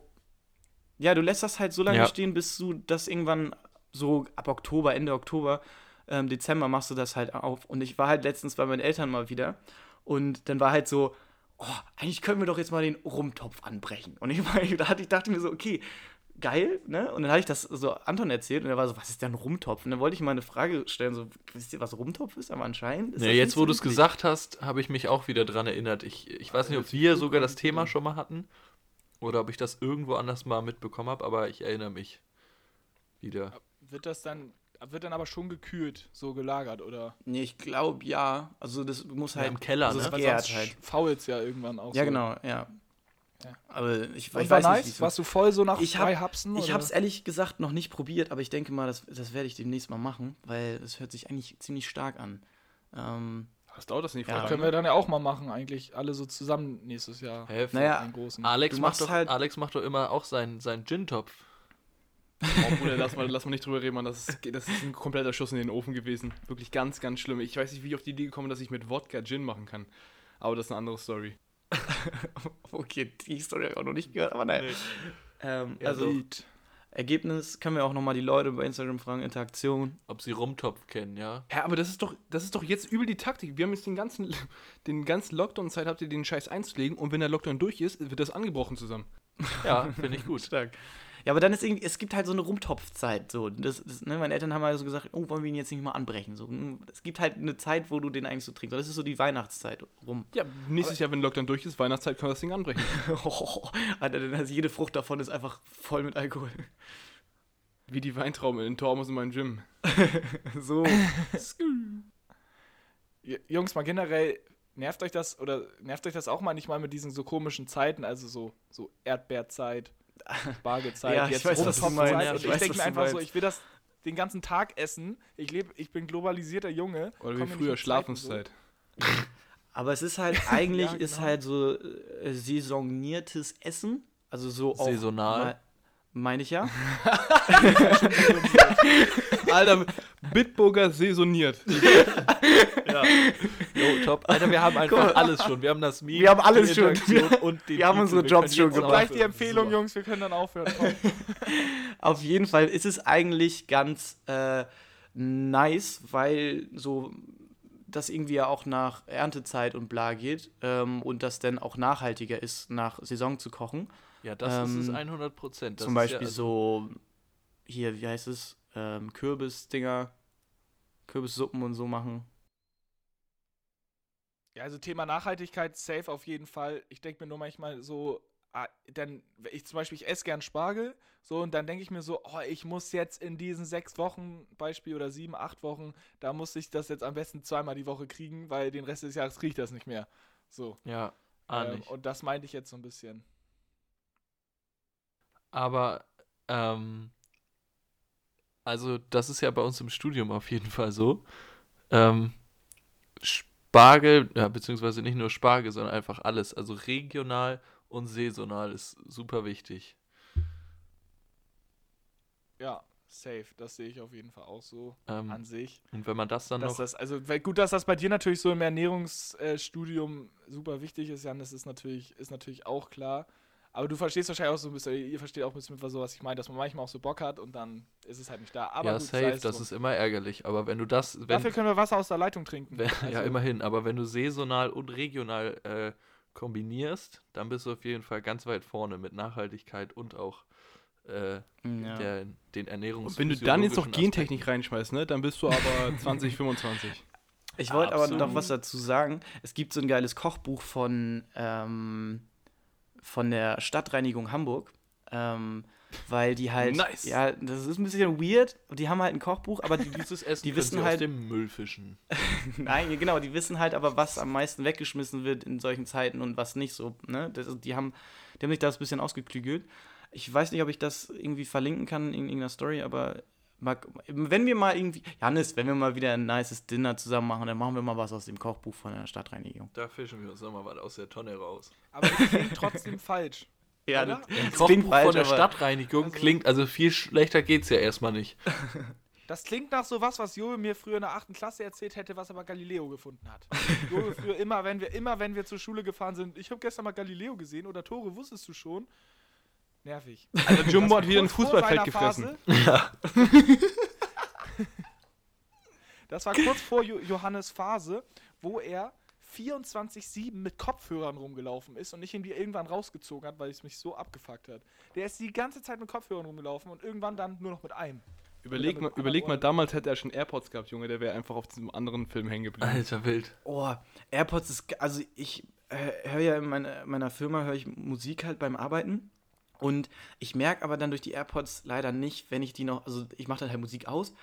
Ja, du lässt das halt so lange Ja. stehen, bis du das irgendwann so ab Oktober, Ende Oktober, ähm, Dezember machst du das halt auf. Und ich war halt letztens bei meinen Eltern mal wieder und dann war halt so, oh, eigentlich können wir doch jetzt mal den Rumtopf anbrechen. Und ich, hatte, ich dachte mir so, okay, geil, ne? Und dann habe ich das so Anton erzählt und er war so, was ist denn Rumtopf? Und dann wollte ich mal eine Frage stellen, so, wisst ihr, was Rumtopf ist? Aber anscheinend ist Ja, jetzt, wo du es gesagt hast, habe ich mich auch wieder dran erinnert. Ich, ich weiß nicht, ob wir sogar das Thema schon mal hatten oder ob ich das irgendwo anders mal mitbekommen habe, aber ich erinnere mich wieder. Wird das dann, wird dann aber schon gekühlt, so gelagert, oder? Nee, ich glaube ja. Also das muss Ja, halt. im Keller, also ne? es Weil gärt halt. fault ja irgendwann auch Ja, so. genau, ja. Ja. Aber ich, ich war weiß nice? nicht, wieso. Warst du voll so nach Ich drei hab- Hapsen? Ich oder? habe es ehrlich gesagt noch nicht probiert, aber ich denke mal, das, das werde ich demnächst mal machen, weil es hört sich eigentlich ziemlich stark an. Ähm, Was dauert das nicht Ja. voll Können wir dann ja auch mal machen, eigentlich. Alle so zusammen nächstes Jahr. Hä, Naja, Einen großen. Alex, macht doch, halt- Alex macht doch immer auch seinen, seinen Gin-Topf. Oh, Bruder, lass mal, lass mal nicht drüber reden, Mann. Das ist, das ist ein kompletter Schuss in den Ofen gewesen. Wirklich ganz, ganz schlimm. Ich weiß nicht, wie ich auf die Idee gekommen bin, dass ich mit Wodka Gin machen kann. Aber das ist eine andere Story. okay, die Story habe ich auch noch nicht gehört, aber nein. Ähm, Ja, also, so. Ergebnis können wir auch nochmal die Leute bei Instagram fragen, Interaktion. Ob sie Rumtopf kennen, ja? Ja, aber das ist doch, das ist doch jetzt übel die Taktik. Wir haben jetzt den ganzen, den ganzen Lockdown-Zeit habt ihr den Scheiß einzulegen und wenn der Lockdown durch ist, wird das angebrochen zusammen. Ja, finde ich gut. Stark. Ja, aber dann ist irgendwie, es gibt halt so eine Rumtopfzeit. So. Das, das, ne, meine Eltern haben halt so gesagt, oh, wollen wir ihn jetzt nicht mal anbrechen? So, mm, es gibt halt eine Zeit, wo du den eigentlich so trinkst. Das ist so die Weihnachtszeit rum. Ja, nächstes Jahr, wenn Lockdown durch ist, Weihnachtszeit, können wir das Ding anbrechen. Alter, dann ist jede Frucht davon ist einfach voll mit Alkohol. Wie die Weintrauben in Tormus in meinem Gym. so. Jungs, mal generell, nervt euch das oder nervt euch das auch manchmal mit diesen so komischen Zeiten, also so, so Erdbeerzeit, Spargelzeit, Ja, ich jetzt weiß, was du meinst. Ich ich, denke mir einfach so, ich will das den ganzen Tag essen. Ich lebe, ich bin globalisierter Junge. Oder wie früher, Schlafenszeit. Aber es ist halt, eigentlich Ja, ist genau. halt so äh, saisoniertes Essen. Also so auch. Saisonal. Meine ich ja. Alter, Bitburger saisoniert. Jo, top. Alter, wir haben einfach alles schon. Wir haben das Meme, Wir haben alles die schon. Interaktion und den wir haben unsere Wir Jobs schon gemacht. Gleich die Empfehlung, Super. Jungs, wir können dann aufhören. Komm. Auf jeden Fall ist es eigentlich ganz äh, nice, weil so das irgendwie ja auch nach Erntezeit und bla geht ähm, und das dann auch nachhaltiger ist, nach Saison zu kochen. Ja, das ist es Ähm, 100 Prozent. Zum Beispiel so, hier, wie heißt es, ähm, Kürbisdinger, Kürbissuppen und so machen. Ja, also Thema Nachhaltigkeit, safe auf jeden Fall. Ich denke mir nur manchmal so, ah, dann, ich zum Beispiel, ich esse gern Spargel, so, und dann denke ich mir so, oh, ich muss jetzt in diesen sechs Wochen, Beispiel, oder sieben, acht Wochen, da muss ich das jetzt am besten zweimal die Woche kriegen, weil den Rest des Jahres kriege ich das nicht mehr. So. Ja, ah, ähm, nicht. und das meinte ich jetzt so ein bisschen. Aber, ähm, also das ist ja bei uns im Studium auf jeden Fall so. Ähm, Spargel, ja, beziehungsweise nicht nur Spargel, sondern einfach alles. Also regional und saisonal ist super wichtig. Ja, safe. Das sehe ich auf jeden Fall auch so Ähm, an sich. und wenn man das dann Dass noch. das, also gut, dass das bei dir natürlich so im Ernährungsstudium super wichtig ist, Jan, das ist natürlich, ist natürlich auch klar. Aber du verstehst wahrscheinlich auch so ein bisschen, ihr versteht auch ein bisschen, so was ich meine, dass man manchmal auch so Bock hat und dann ist es halt nicht da. Aber ja, gut, safe, das drum. ist immer ärgerlich. Aber wenn du das. Wenn, Dafür können wir Wasser aus der Leitung trinken. wenn, ja, Also, immerhin. Aber wenn du saisonal und regional äh, kombinierst, dann bist du auf jeden Fall ganz weit vorne mit Nachhaltigkeit und auch äh, Ja. der, den Ernährungs Und wenn du dann jetzt noch Gentechnik reinschmeißt, ne, dann bist du aber 2025. Ich wollte aber noch was dazu sagen. Es gibt so ein geiles Kochbuch von, ähm, von der Stadtreinigung Hamburg. Ähm, weil die halt, Nice. ja, das ist ein bisschen weird. Die haben halt ein Kochbuch, aber die, Dieses Essen Die wissen halt- aus dem Müll fischen. Nein, genau, die wissen halt aber, was am meisten weggeschmissen wird in solchen Zeiten und was nicht so. Ne? Das, die, haben, die haben sich das ein bisschen ausgeklügelt. Ich weiß nicht, ob ich das irgendwie verlinken kann in irgendeiner Story, aber mal, wenn wir mal irgendwie, Janis, wenn wir mal wieder ein nices Dinner zusammen machen, dann machen wir mal was aus dem Kochbuch von der Stadtreinigung. Da fischen wir uns nochmal was aus der Tonne raus. Aber das klingt trotzdem falsch. Ja, Oder? das, das Kochbuch klingt falsch, von der Stadtreinigung Also- klingt, also viel schlechter geht's ja erstmal nicht. Das klingt nach sowas, was Joel mir früher in der 8. Klasse erzählt hätte, was aber Galileo gefunden hat. Joel früher immer, wenn wir immer, wenn wir zur Schule gefahren sind, ich habe gestern mal Galileo gesehen oder Tore, wusstest du schon? Nervig. Also Jumbo hat wieder ein Fußballfeld gefressen. Phase. das war kurz vor Jo- Johannes Phase, wo er 24-7 mit Kopfhörern rumgelaufen ist und nicht irgendwie irgendwann rausgezogen hat, weil es mich so abgefuckt hat. Der ist die ganze Zeit mit Kopfhörern rumgelaufen und irgendwann dann nur noch mit einem. Überleg mal, überleg mal, damals hätte er schon AirPods gehabt, Junge, der wäre einfach auf diesem anderen Film hängen geblieben. Alter Wild. Oh, AirPods ist, also ich äh, höre ja in meiner, meiner Firma, höre ich Musik halt beim Arbeiten. Und ich merke aber dann durch die AirPods leider nicht, wenn ich die noch, also ich mache dann halt Musik aus,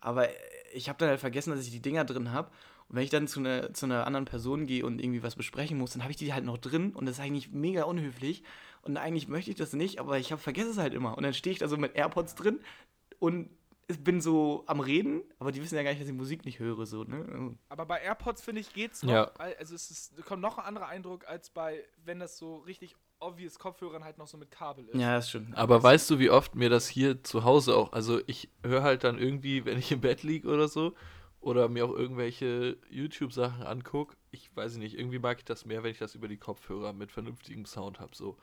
aber ich habe dann halt vergessen, dass ich die Dinger drin habe. Und wenn ich dann zu einer, zu einer anderen Person gehe und irgendwie was besprechen muss, dann habe ich die halt noch drin und das ist eigentlich mega unhöflich. Und eigentlich möchte ich das nicht, aber ich hab, vergesse es halt immer. Und dann stehe ich da so mit AirPods drin und ich bin so am Reden, aber die wissen ja gar nicht, dass ich Musik nicht höre. So, ne? Aber bei AirPods, finde ich, geht's noch. Ja. Also es ist, kommt noch ein anderer Eindruck, als bei, wenn das so richtig obvious Kopfhörern halt noch so mit Kabel ist. Ja, das stimmt. Aber weißt du, wie oft mir das hier zu Hause auch, also ich höre halt dann irgendwie, wenn ich im Bett liege oder so, oder mir auch irgendwelche YouTube-Sachen angucke, ich weiß nicht, irgendwie mag ich das mehr, wenn ich das über die Kopfhörer mit vernünftigem Sound habe, so.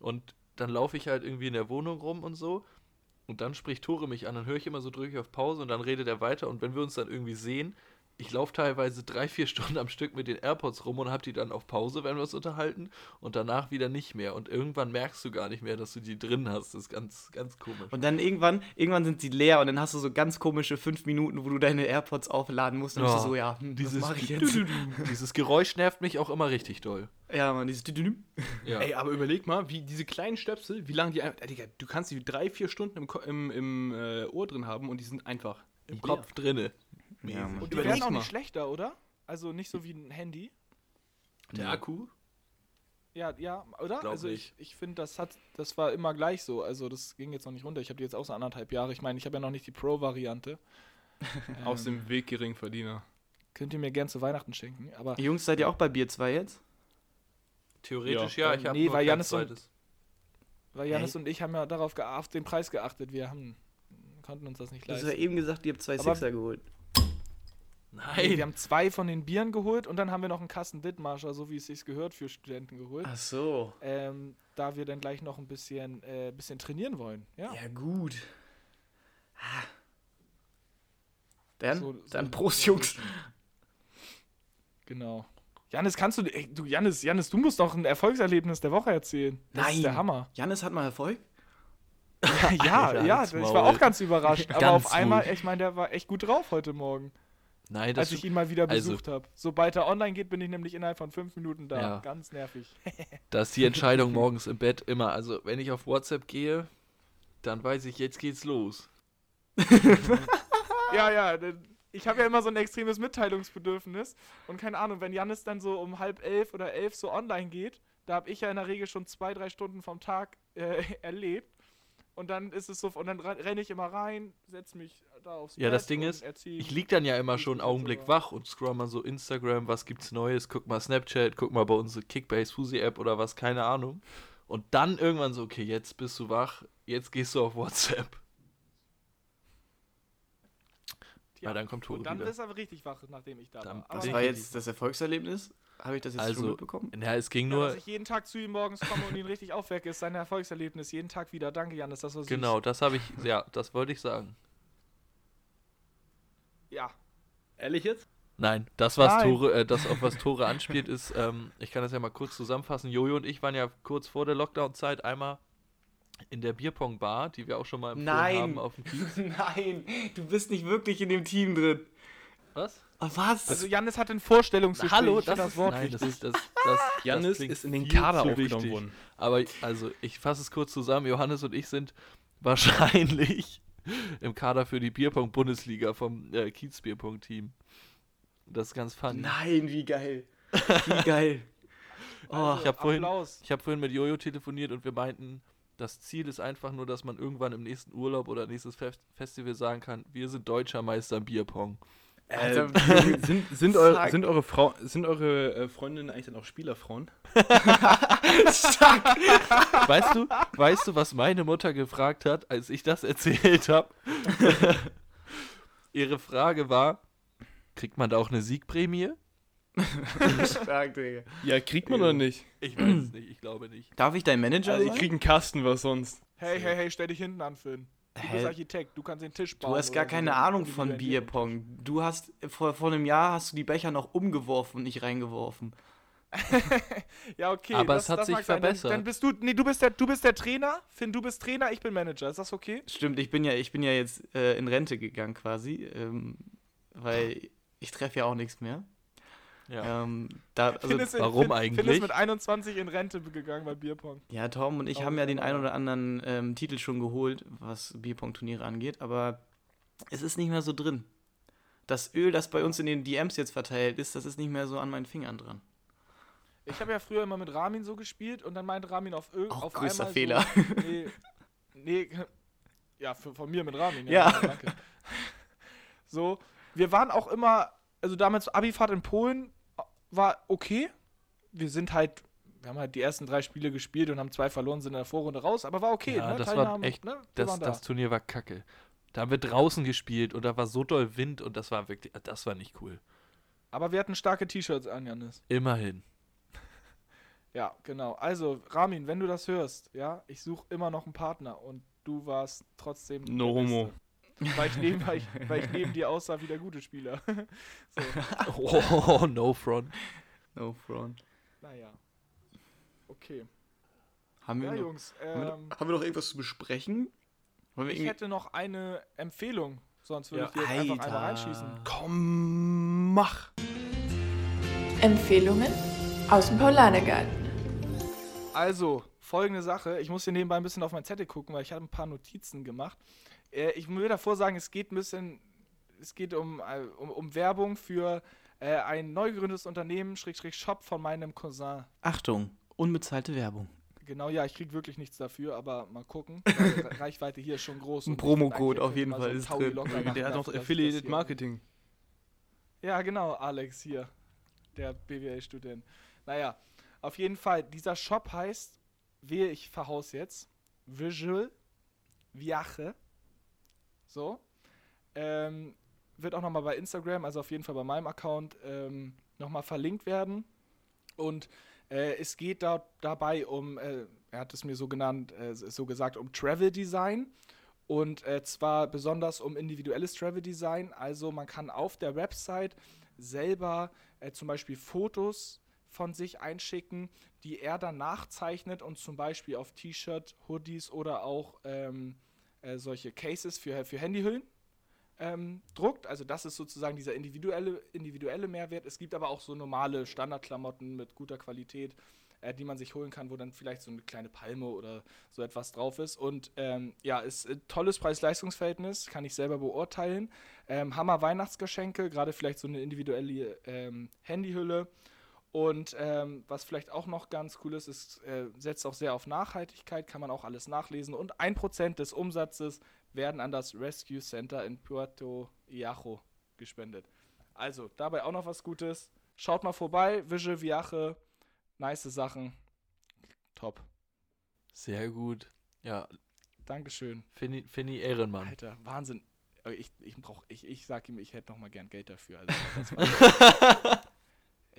Und dann laufe ich halt irgendwie in der Wohnung rum und so, und dann spricht Tore mich an, dann höre ich immer so, drücke ich auf Pause und dann redet er weiter, und wenn wir uns dann irgendwie sehen, ich laufe teilweise drei, vier Stunden am Stück mit den AirPods rum und habe die dann auf Pause, wenn wir uns unterhalten, und danach wieder nicht mehr. Und irgendwann merkst du gar nicht mehr, dass du die drin hast. Das ist ganz, ganz komisch. Und dann irgendwann, irgendwann sind sie leer und dann hast du so ganz komische fünf Minuten, wo du deine AirPods aufladen musst. Und dann bist du so, ja, hm, dieses, mache ich jetzt? dieses Geräusch nervt mich auch immer richtig doll. ja, man, dieses. Ja. Ey, aber überleg mal, wie diese kleinen Stöpsel, wie lange die einfach. Digga, du kannst die drei, vier Stunden im, im, im äh, Ohr drin haben und die sind einfach Im Kopf drinne. Ja. Und die werden auch nicht schlechter, oder? Also nicht so wie ein Handy. Der Akku? Ja, ja, oder? Glaub also nicht. ich, ich finde, das hat, das war immer gleich so. Also das ging jetzt noch nicht runter. Ich habe die jetzt auch so anderthalb Jahre. Ich meine, ich habe ja noch nicht die Pro-Variante. aus dem Weg Geringverdiener. Könnt ihr mir gern zu Weihnachten schenken. Aber Jungs, seid ihr auch bei Bier 2 jetzt? Theoretisch Ja. ja, ich habe Nee, weil kein Jannis und- weil Janis und ich haben ja darauf gea- auf den Preis geachtet. Wir haben, konnten uns das nicht Du hast ja leisten. eben gesagt, ihr habt zwei Aber- Sixer geholt. Nein. wir haben zwei von den Bieren geholt und dann haben wir noch einen Kasten Dithmarscher, so wie es sich gehört, für Studenten geholt. Ach so. Ähm, da wir dann gleich noch ein bisschen, äh, bisschen trainieren wollen. Ja. Ja, gut. Ah. Dann, So- so- dann Prost, so- Jungs. Genau. Janis, kannst du. Ey, du, Janis, Janis, du musst doch ein Erfolgserlebnis der Woche erzählen. Das ist der Nein. Hammer. Janis hat mal Erfolg? ja, ja, halt's ich war auch ganz überrascht. aber Ganz auf einmal, ich meine, der war echt gut drauf heute Morgen, Nein, als das ich ihn mal wieder also- besucht habe. Sobald er online geht, bin ich nämlich innerhalb von fünf Minuten da. Ja. Ganz nervig. Das ist die Entscheidung morgens im Bett immer. Also, wenn ich auf WhatsApp gehe, dann weiß ich, jetzt geht's los. ja, ja. Ich habe ja immer so ein extremes Mitteilungsbedürfnis. Und keine Ahnung, wenn Janis dann so um halb elf oder elf so online geht, da habe ich ja in der Regel schon zwei, drei Stunden vom Tag äh, erlebt. Und dann ist es so, und dann renne ich immer rein, setze mich da aufs Ja, Bett das Ding ist, Ich lieg dann ja immer schon einen Augenblick wach. und scroll mal so Instagram, was gibt's Neues, guck mal Snapchat, guck mal bei unserer Kickbase Fusi App oder was, keine Ahnung. Und dann irgendwann so, okay, jetzt bist du wach, jetzt gehst du auf WhatsApp. Ja, dann kommt Tore Und dann wieder. ist er richtig wach, nachdem ich da Dann- war. das Aber Das war jetzt das Erfolgserlebnis? Habe ich das jetzt Also, schon mitbekommen? Ja, es ging ja, nur, dass ich jeden Tag zu ihm morgens komme und ihn richtig aufwecke, ist sein Erfolgserlebnis. Jeden Tag wieder. Danke, Janis, das war süß. genau, das habe ich, ja, das wollte ich sagen. Ja. Ehrlich jetzt? Nein, das, was Nein. Tore, äh, das, auf was Tore anspielt, ist, ähm, ich kann das ja mal kurz zusammenfassen. Jojo und ich waren ja kurz vor der Lockdown-Zeit einmal in der Bierpong-Bar, die wir auch schon mal empfohlen Nein. haben auf dem Kiez. Nein, du bist nicht wirklich in dem Team drin. Was? Was? Also Janis hat ein Vorstellungsgespräch. Hallo, das, das Wort nein, das, wichtig. das, das, Jannis ist in den Kader aufgenommen worden. Aber also, ich fasse es kurz zusammen. Johannes und ich sind wahrscheinlich im Kader für die Bierpong-Bundesliga vom äh, Kiez-Bierpong-Team. Das ist ganz funny. Nein, wie geil. Wie geil. Oh, ich habe vorhin, Applaus. ich hab vorhin mit Jojo telefoniert und wir meinten, das Ziel ist einfach nur, dass man irgendwann im nächsten Urlaub oder nächstes Fest Festival sagen kann, wir sind deutscher Meister im Bierpong. Alter, Sind, sind, eure, sind eure, Frau, sind eure äh, Freundinnen eigentlich dann auch Spielerfrauen? Weißt du, weißt du, was meine Mutter gefragt hat, als ich das erzählt habe? Ihre Frage war, kriegt man da auch eine Siegprämie? Ja, kriegt man oder nicht? Ich weiß es nicht, ich glaube nicht. Darf ich dein Manager Also ich sein? krieg einen Kasten, was sonst. Hey, hey, hey, stell dich hinten an, Finn. Du Hä? bist Architekt, du kannst den Tisch bauen. Du hast gar keine so. Ahnung von Bierpong. Du hast vor, vor einem Jahr hast du die Becher noch umgeworfen und nicht reingeworfen. Ja, okay. Aber das, es hat das sich sein. Dann- verbessert. Dann bist du, nee, du bist der, du bist der Trainer. Finn, du bist Trainer, ich bin Manager. Ist das okay? Stimmt, ich bin ja, ich bin ja jetzt äh, in Rente gegangen quasi, ähm, weil ich treffe ja auch nichts mehr. Ja. Ähm, da, also, Finn ist in- warum Finn, Finn eigentlich? ist mit 21 in Rente gegangen bei Bierpong. ja, Tom und ich Oh, haben ja den ja. ein oder anderen ähm, Titel schon geholt, was Bierpong-Turniere angeht, aber es ist nicht mehr so drin. Das Öl, das bei uns in den DMs jetzt verteilt ist, das ist nicht mehr so an meinen Fingern dran. Ich habe ja früher immer mit Ramin so gespielt und dann meint Ramin auf, Ö Auch auf größter einmal Fehler. So, nee, nee, ja, für, von mir mit Ramin. Ja. Danke. So, wir waren auch immer, also damals Abifahrt in Polen war okay. Wir sind halt, wir haben halt die ersten drei Spiele gespielt und haben zwei verloren, sind in der Vorrunde raus, aber war okay. Ja, ne? das war Teilnahme, echt- ne? Das, da. das Turnier war kacke. Da haben wir draußen gespielt und da war so doll Wind und das war wirklich, das war nicht cool. Aber wir hatten starke T-Shirts an, Janis. Immerhin. Ja, genau. Also, Ramin, wenn du das hörst, ja, ich suche immer noch einen Partner und du warst trotzdem. No homo. Beste. Weil ich, neben, weil, ich, weil ich neben dir aussah wie der gute Spieler. so, Oh, no front. No front. naja. Okay. Haben wir, Ja, noch, Jungs, haben, wir ähm, noch, haben wir noch irgendwas zu besprechen? Wollen wir ich hätte noch eine Empfehlung. Sonst würde Ja. ich dir jetzt einfach einmal reinschießen. Komm, mach. Empfehlungen aus dem Paulanergarten. Also, folgende Sache. Ich muss hier nebenbei ein bisschen auf mein Zettel gucken, weil ich habe ein paar Notizen gemacht. Äh, ich will davor sagen, es geht ein bisschen, es geht um, äh, um, um Werbung für äh, ein neu gegründetes Unternehmen, Schrägstrich Shop von meinem Cousin. Achtung, unbezahlte Werbung. Genau, ja, ich krieg wirklich nichts dafür, aber mal gucken. Reichweite hier ist schon groß. Ein Promocode auf jeden Fall einen ist drin. Der hat das Affiliated Marketing. Ja, genau, Alex hier, der BWL-Student. Naja, auf jeden Fall, dieser Shop heißt, wehe, ich verhaus jetzt, Visual Viaje. So. Ähm, wird auch nochmal bei Instagram, also auf jeden Fall bei meinem Account, ähm, nochmal verlinkt werden. Und äh, es geht da, dabei um, äh, er hat es mir so genannt, äh, so gesagt, um Travel Design. Und äh, zwar besonders um individuelles Travel Design. Also man kann auf der Website selber äh, zum Beispiel Fotos von sich einschicken, die er dann nachzeichnet und zum Beispiel auf T-Shirt, Hoodies oder auch ähm, äh, solche Cases für, für Handyhüllen ähm, druckt. Also das ist sozusagen dieser individuelle, individuelle Mehrwert. Es gibt aber auch so normale Standardklamotten mit guter Qualität, äh, die man sich holen kann, wo dann vielleicht so eine kleine Palme oder so etwas drauf ist. Und ähm, ja, ist ein tolles Preis-Leistungs-Verhältnis, kann ich selber beurteilen. Ähm, Hammer Weihnachtsgeschenke, gerade vielleicht so eine individuelle ähm, Handyhülle. Und ähm, was vielleicht auch noch ganz cool ist, es äh, setzt auch sehr auf Nachhaltigkeit, kann man auch alles nachlesen. Und 1% des Umsatzes werden an das Rescue Center in Puerto Iajo gespendet. Also, dabei auch noch was Gutes. Schaut mal vorbei, Visual Viaje, nice Sachen. Top. Sehr gut. Ja, Dankeschön. Finny, Finny Ehrenmann. Alter, Wahnsinn. Ich, ich, brauch, ich, ich sag ihm, ich hätte noch mal gern Geld dafür. Also,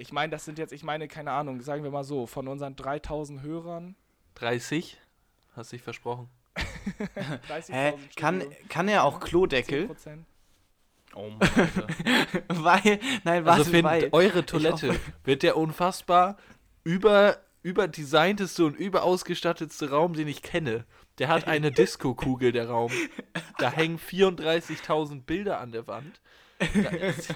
ich meine, das sind jetzt, ich meine, keine Ahnung, sagen wir mal so, von unseren 3000 Hörern, 30? Hast dich versprochen. 30.000 Hä? Kann, kann er auch Klodeckel? 10%. Oh Mann, Alter. weil, nein, warte, also weil. eure Toilette wird der unfassbar über, überdesignteste und überausgestattetste Raum, den ich kenne. Der hat eine Disco-Kugel, der Raum. Da hängen 34.000 Bilder an der Wand. Da ist,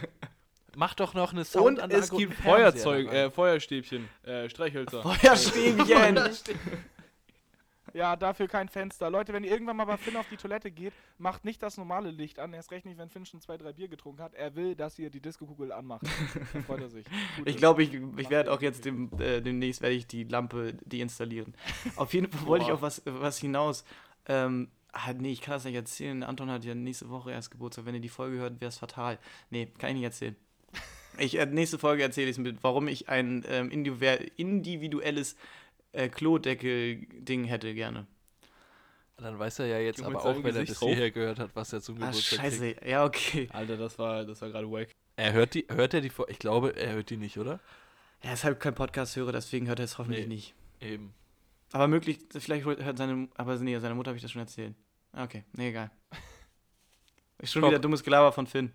mach doch noch eine Und Soundanlage es gibt Feuerzeug, äh, Feuerstäbchen, äh, Streichhölzer. Feuerstäbchen! Ja, dafür kein Fenster. Leute, wenn ihr irgendwann mal bei Finn auf die Toilette geht, macht nicht das normale Licht an. Erst recht nicht, wenn Finn schon zwei, drei Bier getrunken hat. Er will, dass ihr die Disco-Kugel anmacht. Dann freut er sich. Gut Ich glaube, ich, ich werde er auch jetzt dem, äh, demnächst werde ich die Lampe deinstallieren. Auf jeden Fall wollte ich auf was, was hinaus. Ähm, ah, nee, ich kann das nicht erzählen. Anton hat ja nächste Woche erst Geburtstag. Wenn ihr die Folge hört, wäre es fatal. Nee, kann ich nicht erzählen. Ich, äh, nächste Folge erzähle ich mit, warum ich ein ähm, individuell- individuelles äh, Klodeckel-Ding hätte gerne. Dann weiß er ja jetzt aber auch, wenn er Gesicht bis drauf. hierher gehört hat, was er zum Geburtstag kriegt. scheiße. Ja, okay. Alter, das war, das war gerade wack. Er hört die, hört er die vor? Ich glaube, er hört die nicht, oder? Er ist halt kein Podcast-Hörer, deswegen hört er es hoffentlich Nee. nicht. Eben. Aber möglich, vielleicht hört seine, aber nee, seine Mutter habe ich das schon erzählt. Ah, Okay, nee, egal. Ist schon Top. wieder dummes Gelaber von Finn.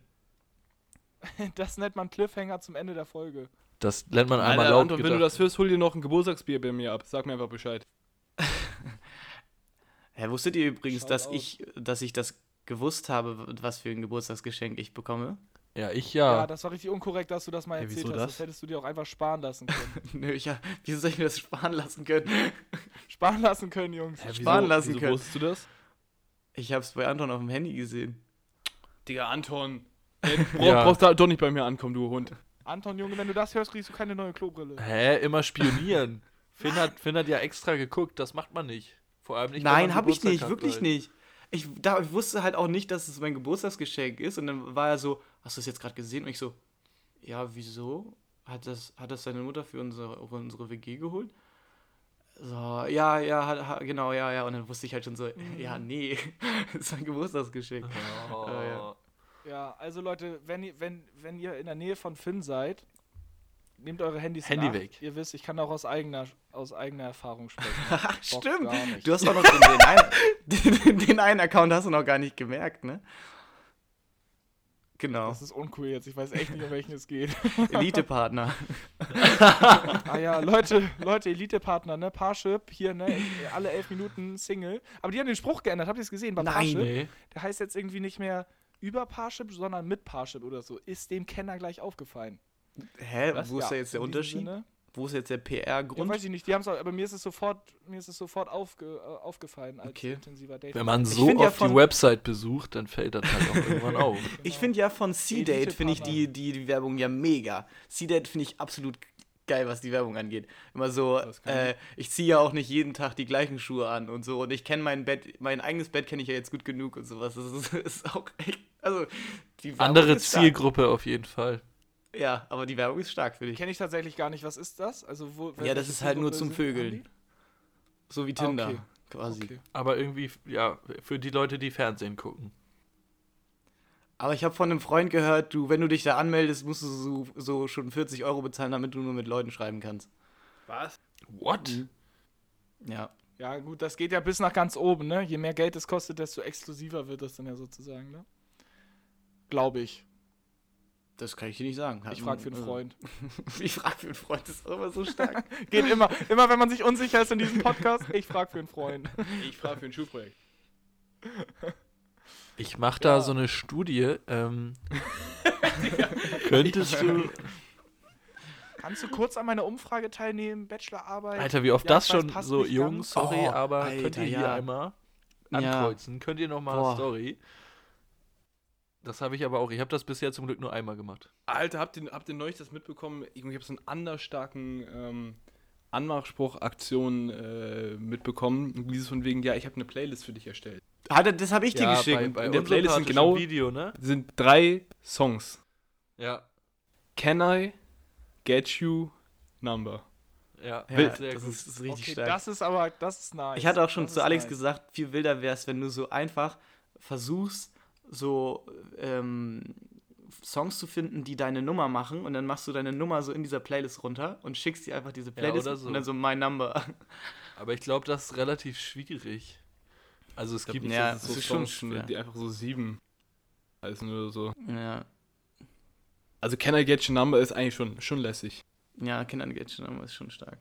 Das nennt man Cliffhanger zum Ende der Folge. Das lernt man einmal Alter, laut Anton, wenn du das hörst, hol dir noch ein Geburtstagsbier bei mir ab. Sag mir einfach Bescheid. Hä, wusstet ihr übrigens, Schaut dass aus. ich, dass ich das gewusst habe, was für ein Geburtstagsgeschenk ich bekomme? Ja, ich Ja, ja. das war richtig unkorrekt, dass du das mal Ja, erzählt wieso hast. das? Das hättest du dir auch einfach sparen lassen können. Nö, ich, ja- wieso soll ich mir das sparen lassen können? sparen lassen können, Jungs. Hä, Sparen lassen wieso können. wusstest du das? Ich habe es bei Anton auf dem Handy gesehen. Digga, Anton. Ey, du brauch, Ja. brauchst da doch nicht bei mir ankommen, du Hund. Anton, Junge, wenn du das hörst, kriegst du keine neue Klobrille. Hä, immer spionieren. Finn hat, Finn hat ja extra geguckt, das macht man nicht. Vor allem nicht. Nein, habe ich nicht, hat wirklich gleich. nicht. Ich, da, ich wusste halt auch nicht, dass es mein Geburtstagsgeschenk ist. Und dann war er so, hast du es jetzt gerade gesehen? Und ich so, ja, wieso? Hat das, hat das deine Mutter für unsere, für unsere WG geholt? So, ja, ja, hat, genau, ja, ja. Und dann wusste ich halt schon so, ja, nee, das ist ein Geburtstagsgeschenk. Oh. Äh, ja. Ja, also Leute, wenn ihr, wenn, wenn ihr in der Nähe von Finn seid, nehmt eure Handys Handy nach. weg. Ihr wisst, ich kann auch aus eigener, aus eigener Erfahrung sprechen. Stimmt. Du hast auch noch den, den, einen, den, den einen Account hast du noch gar nicht gemerkt, ne? Genau. Das ist uncool jetzt. Ich weiß echt nicht, um welchen es geht. Elite-Partner. ah ja, Leute, Leute, Elite-Partner, ne? Parship, hier, ne? Alle elf Minuten Single. Aber die haben den Spruch geändert. Habt ihr es gesehen? Bei Nein. Parship? Nee. Der heißt jetzt irgendwie nicht mehr über Parship, sondern mit Parship oder so. Ist dem Kenner gleich aufgefallen. Hä, Was? wo ist Ja, da jetzt der Unterschied? Sinne- Wo ist jetzt der Ja, PR-Grund? weiß ich nicht. Die haben's auch, aber mir ist es sofort, mir ist es sofort aufge, äh, aufgefallen als Okay. intensiver Date. Wenn man so ja oft von- die Website besucht, dann fällt das halt auch irgendwann auf. Ich finde ja von C-Date, finde ich die, die, die Werbung ja mega. C-Date finde ich absolut geil, was die Werbung angeht. Immer so, äh, ich ziehe ja auch nicht jeden Tag die gleichen Schuhe an und so. Und ich kenne mein Bett, mein eigenes Bett kenne ich ja jetzt gut genug und sowas. Das ist, ist auch echt, also die Werbung Andere. Zielgruppe auf jeden Fall. Ja, aber die Werbung ist stark, finde ich. Kenne ich tatsächlich gar nicht. Was ist das? Also wo, Ja, das ist halt nur zum Vögeln. So wie Ah, Tinder, okay. quasi. Okay. Aber irgendwie, ja, für die Leute, die Fernsehen gucken. Aber ich habe von einem Freund gehört, du, wenn du dich da anmeldest, musst du so, so schon 40 Euro bezahlen, damit du nur mit Leuten schreiben kannst. Was? What? Ja. die? Ja gut, das geht ja bis nach ganz oben, ne? Je mehr Geld es kostet, desto exklusiver wird das dann ja sozusagen, ne? Glaube ich. Das kann ich dir nicht sagen. Ich frage für einen Also, Freund. Ich frage für einen Freund, das ist immer so stark. Geht immer. Immer wenn man sich unsicher ist in diesem Podcast, ich frage für einen Freund. Ich frage für ein Schulprojekt. Ich mache da Ja. so eine Studie. Ähm, könntest du. Kannst du kurz an meiner Umfrage teilnehmen? Bachelorarbeit? Alter, wie oft Ja, das schon so, Jungs, sorry, Oh, aber könnt Alter, ihr hier ja. einmal Ja. ankreuzen? Könnt ihr nochmal Boah. Das habe ich aber auch. Ich habe das bisher zum Glück nur einmal gemacht. Alter, habt ihr, habt ihr neulich das mitbekommen? Ich habe so einen anders starken ähm, Anmachspruch-Aktion äh, mitbekommen. Dieses von wegen, ja, ich habe eine Playlist für dich erstellt. Hat er- das habe ich dir Ja, geschickt. bei, bei In der Playlist sind genau- Video, ne? Das sind drei Songs. Ja, Can I Get You Number? ja, ja, das ist, das ist richtig Okay, stark. das ist aber, das ist nice. ich hatte auch schon Das zu Alex nice. gesagt, viel wilder wäre es, wenn du so einfach versuchst, so ähm, Songs zu finden, die deine Nummer machen und dann machst du deine Nummer so in dieser Playlist runter und schickst dir einfach diese Playlist oder so. und dann so My Number. Aber ich glaube, das ist relativ schwierig. Also es gibt. Ja, so schon Songs, schwer. die einfach so sieben heißen oder so. ja, Also Can I Get Your Number ist eigentlich schon, schon lässig. ja Kinder geht schon, aber ist schon stark.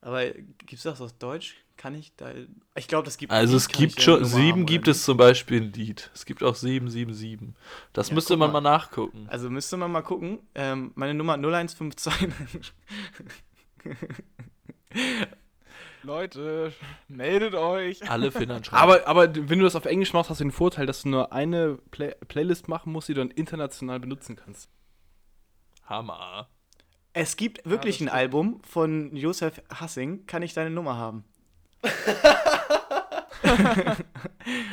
Aber gibt es das auf Deutsch? Kann ich da. Ich glaube, das gibt Also es gibt schon, sieben gibt es zum Beispiel ein Lied. Es gibt auch 777. Das Ja, müsste man mal. mal nachgucken. Also müsste man mal gucken. Ähm, meine Nummer 0152. Leute, meldet euch. Alle Finnern schreiben. Aber, aber wenn du das auf Englisch machst, hast du den Vorteil, dass du nur eine Play Playlist machen musst, die du dann international benutzen kannst. Hammer. Es gibt wirklich das ein. Album von Josef Hassing. Kann ich deine Nummer haben?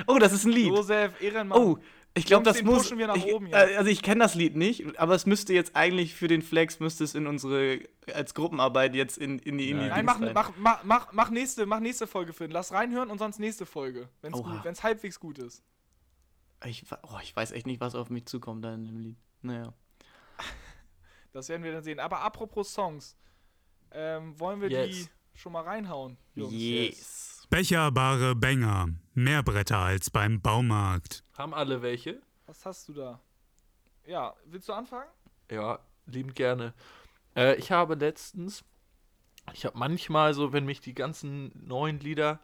oh, das ist ein Lied. Josef Ehrenmann. Oh, ich glaube, das muss. wir nach ich, oben jetzt. äh, also ich kenne das Lied nicht, aber es müsste jetzt eigentlich für den Flex müsste es in unsere als Gruppenarbeit jetzt in, in die in die Nein. Mach, rein. mach, mach, mach, mach, nächste, mach nächste Folge, Finn. Lass reinhören und sonst nächste Folge. Wenn es halbwegs gut ist. Ich, oh, ich weiß echt nicht, was auf mich zukommt da in dem Lied. Naja. Das werden wir dann sehen. Aber apropos Songs, ähm, wollen wir Yes. die schon mal reinhauen, Jungs? Yes. Becherbare Bänger. Mehr Bretter als beim Baumarkt. Haben alle welche? Was hast du da? Ja, willst du anfangen? Ja, liebend gerne. Äh, ich habe letztens, ich habe manchmal so, wenn mich die ganzen neuen Lieder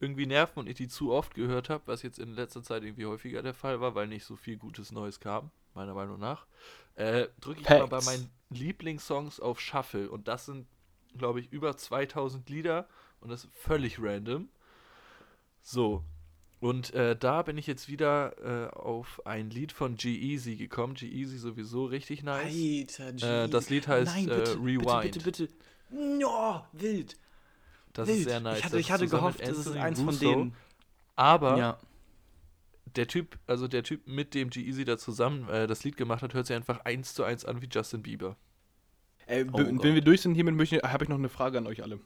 irgendwie nerven und ich die zu oft gehört habe, was jetzt in letzter Zeit irgendwie häufiger der Fall war, weil nicht so viel gutes Neues kam, meiner Meinung nach, äh, drücke ich mal bei Facts. meinen Lieblingssongs auf Shuffle und das sind, glaube ich, über 2000 Lieder und das ist völlig random. So, und äh, da bin ich jetzt wieder äh, auf ein Lied von G-Eazy gekommen. G-Eazy sowieso richtig nice. Alter, G. Äh, das Lied heißt, Nein, äh, bitte, Rewind. Bitte, bitte, bitte. No, wild. Das wild. ist sehr nice. Ich hatte, ich hatte gehofft, das ist eins von denen. Aber Ja. der Typ, also der Typ, mit dem G-Eazy da zusammen äh, das Lied gemacht hat, hört sich einfach eins zu eins an wie Justin Bieber. Äh, Oh wenn Gott. wir durch sind hiermit, möchte- habe ich noch eine Frage an euch alle.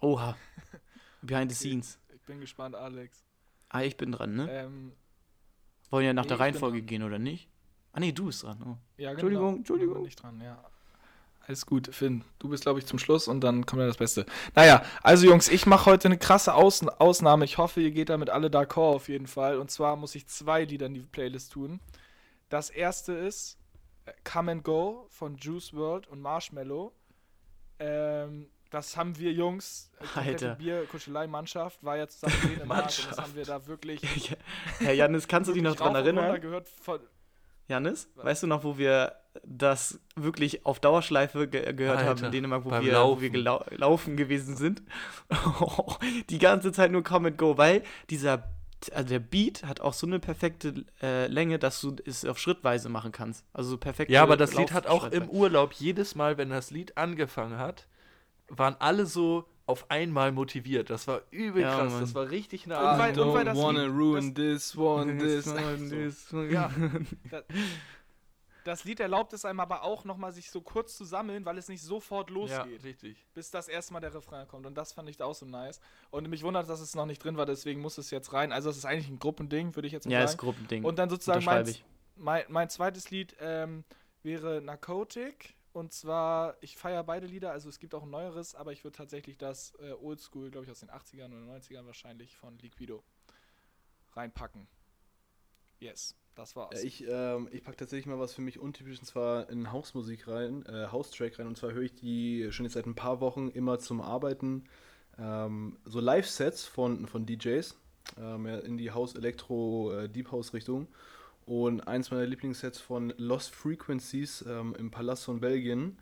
Oha. Behind the scenes. Ich bin gespannt, Alex. Ah, ich bin dran, ne? Ähm, Wollen ja nach nee, der Reihenfolge gehen, oder nicht? Ah, nee, du bist dran. Oh. ja, genau. Entschuldigung, Entschuldigung. Ich bin nicht dran, ja. Alles gut, Finn. Du bist, glaube ich, zum Schluss und dann kommt ja das Beste. Naja, also Jungs, ich mache heute eine krasse Aus Ausnahme. Ich hoffe, ihr geht damit alle d'accord auf jeden Fall. Und zwar muss ich zwei Lieder in die Playlist tun. Das erste ist äh, Come and Go von Juice World und Marshmallow. Ähm, das haben wir Jungs, äh, Alter. Bier-Kuschelei-Mannschaft, war ja zusammen in Dänemark und das haben wir da wirklich. Herr Janis, kannst du dich noch dran erinnern? Gehört von, Janis, weißt du noch, wo wir das wirklich auf Dauerschleife ge gehört haben Alter, in Dänemark, wo wir, wo wir Laufen. gelau laufen gewesen sind? Die ganze Zeit nur Come and Go, weil dieser, also der Beat hat auch so eine perfekte äh, Länge, dass du es auf Schrittweise machen kannst. Also so perfekt. Ja, aber das Lied hat auch im Urlaub jedes Mal, wenn das Lied angefangen hat, waren alle so auf einmal motiviert. Das war übel Ja, krass. Mann. Das war richtig Und nah. weil- und weil das wanna Lied- ruin this one, this. Ja. das, das Lied erlaubt es einem aber auch nochmal sich so kurz zu sammeln, weil es nicht sofort ja, losgeht, richtig. bis das erste Mal der Refrain kommt. Und das fand ich auch so nice. Und mich wundert, dass es noch nicht drin war, deswegen muss es jetzt rein. Also es ist eigentlich ein Gruppending, würde ich jetzt mal Ja, ist sagen. Gruppending. Und dann sozusagen mein, mein, mein zweites Lied ähm, wäre Narcotic. Und zwar, ich feiere beide Lieder, also es gibt auch ein neueres, aber ich würde tatsächlich das äh, Oldschool, glaube ich, aus den 80ern oder 90ern wahrscheinlich von Liquido reinpacken. Yes, das war's. Ja, ich ähm, ich packe tatsächlich mal was für mich untypisch, und zwar in Hausmusik rein, äh, Haustrack rein. Und zwar höre ich die schon jetzt seit ein paar Wochen immer zum Arbeiten. Ähm, so Live-Sets von, von DJs ähm, in die Haus-Elektro, äh, House-Richtung. Und eins meiner Lieblingssets von Lost Frequencies ähm, im Palast von Belgien.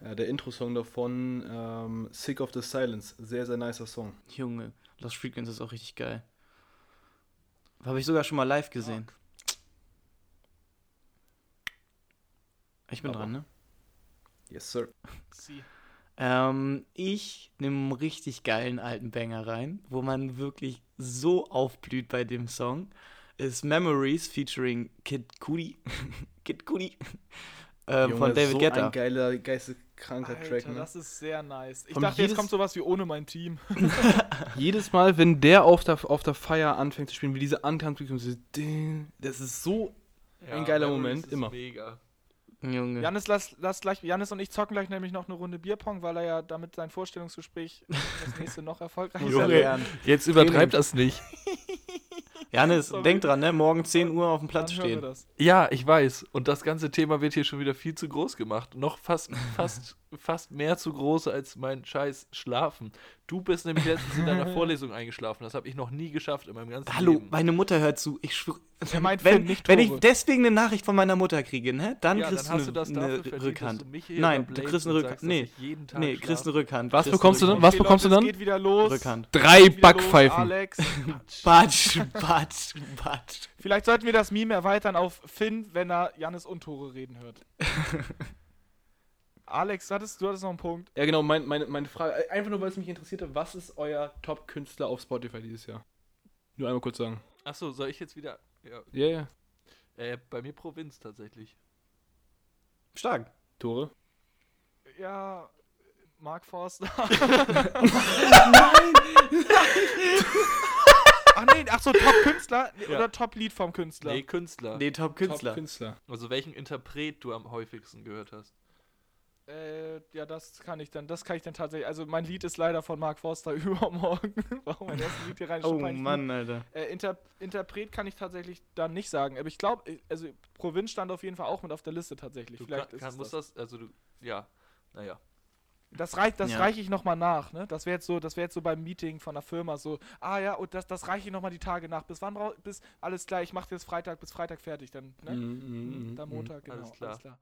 Äh, der Intro-Song davon, ähm, Sick of the Silence. Sehr, sehr nicer Song. Junge, Lost Frequency ist auch richtig geil. Habe ich sogar schon mal live gesehen. Ich bin Aber- dran, ne? Yes, sir. Sie. Ähm, ich nehme einen richtig geilen alten Banger rein, wo man wirklich so aufblüht bei dem Song. Ist Memories featuring Kid Cudi. Kid Cudi. Ähm, Junge, von David so Guetta. ein geiler, geisteskranker Alter, Track, ne? das ist sehr nice. Ich Vom dachte, jetzt kommt sowas wie ohne mein Team. Jedes Mal, wenn der auf der, auf der Feier anfängt zu spielen, wie diese Ankampfmusik, und so, ding, das ist so Ein geiler Moment, ist immer. Mega. Junge. Janis, lass, lass gleich, Janis und ich zocken gleich nämlich noch eine Runde Bierpong, weil er ja damit sein Vorstellungsgespräch das nächste noch erfolgreicher er Junge. lernen. Jetzt Training. übertreib das nicht. Janis, Sorry. denk dran, ne? Morgen 10 Uhr auf dem Platz Dann hören wir stehen. das. Ja, ich weiß. Und das ganze Thema wird hier schon wieder viel zu groß gemacht. Noch fast, fast, fast mehr zu groß als mein scheiß Schlafen. Du bist nämlich letztens in deiner Vorlesung eingeschlafen. Das habe ich noch nie geschafft in meinem ganzen Hallo, Leben. meine Mutter hört zu. Ich schwöre, wenn, wenn ich deswegen eine Nachricht von meiner Mutter kriege, ne, dann ja, kriegst dann hast du eine, dafür eine verdient, Rückhand. du Nein, du kriegst eine Rückhand. Nee, ich jeden Tag nee, kriegst eine. Rückhand. Was bekommst du denn? Was Okay, bekommst du dann? Es geht wieder los. Rückhand. Drei Geht wieder Backpfeifen. Los, Alex. Batsch, batsch, batsch. Vielleicht sollten wir das Meme erweitern auf Finn, wenn er Jannis Untore reden hört. Alex, hattest, du hattest noch einen Punkt. Ja, genau, mein, meine, meine Frage, äh, einfach nur, weil es mich interessierte, was ist euer Top-Künstler auf Spotify dieses Jahr? Nur einmal kurz sagen. Achso, soll ich jetzt wieder. Ja, Ja, ja. äh, bei mir Provinz tatsächlich. Stark. Tore? Ja, Mark Forster. Ach nee, ach so, Top-Künstler Ja. oder Top-Lied vom Künstler? Nee, Künstler. Nee, Top-Künstler. Top-Künstler. Also welchen Interpret du am häufigsten gehört hast. Äh, ja, das kann ich dann, das kann ich dann tatsächlich. Also mein Lied ist leider von Mark Forster übermorgen. Warum mein erstes Lied hier rein? ist Oh Mann, Alter. Äh, Inter Interpret kann ich tatsächlich dann nicht sagen. Aber ich glaube, also Provinz stand auf jeden Fall auch mit auf der Liste tatsächlich. Du Vielleicht kann, ist kann, es musst das. das, also du, ja, naja. Das, reich, das Ja. reiche ich nochmal nach, ne? Das wäre jetzt so, das wäre jetzt so beim Meeting von der Firma so, ah ja, und das, das reiche ich nochmal die Tage nach. Bis wann brauch, bis alles klar, ich mache jetzt Freitag bis Freitag fertig, dann, ne? Mhm, mhm, Dann mhm. Montag, genau. Alles klar.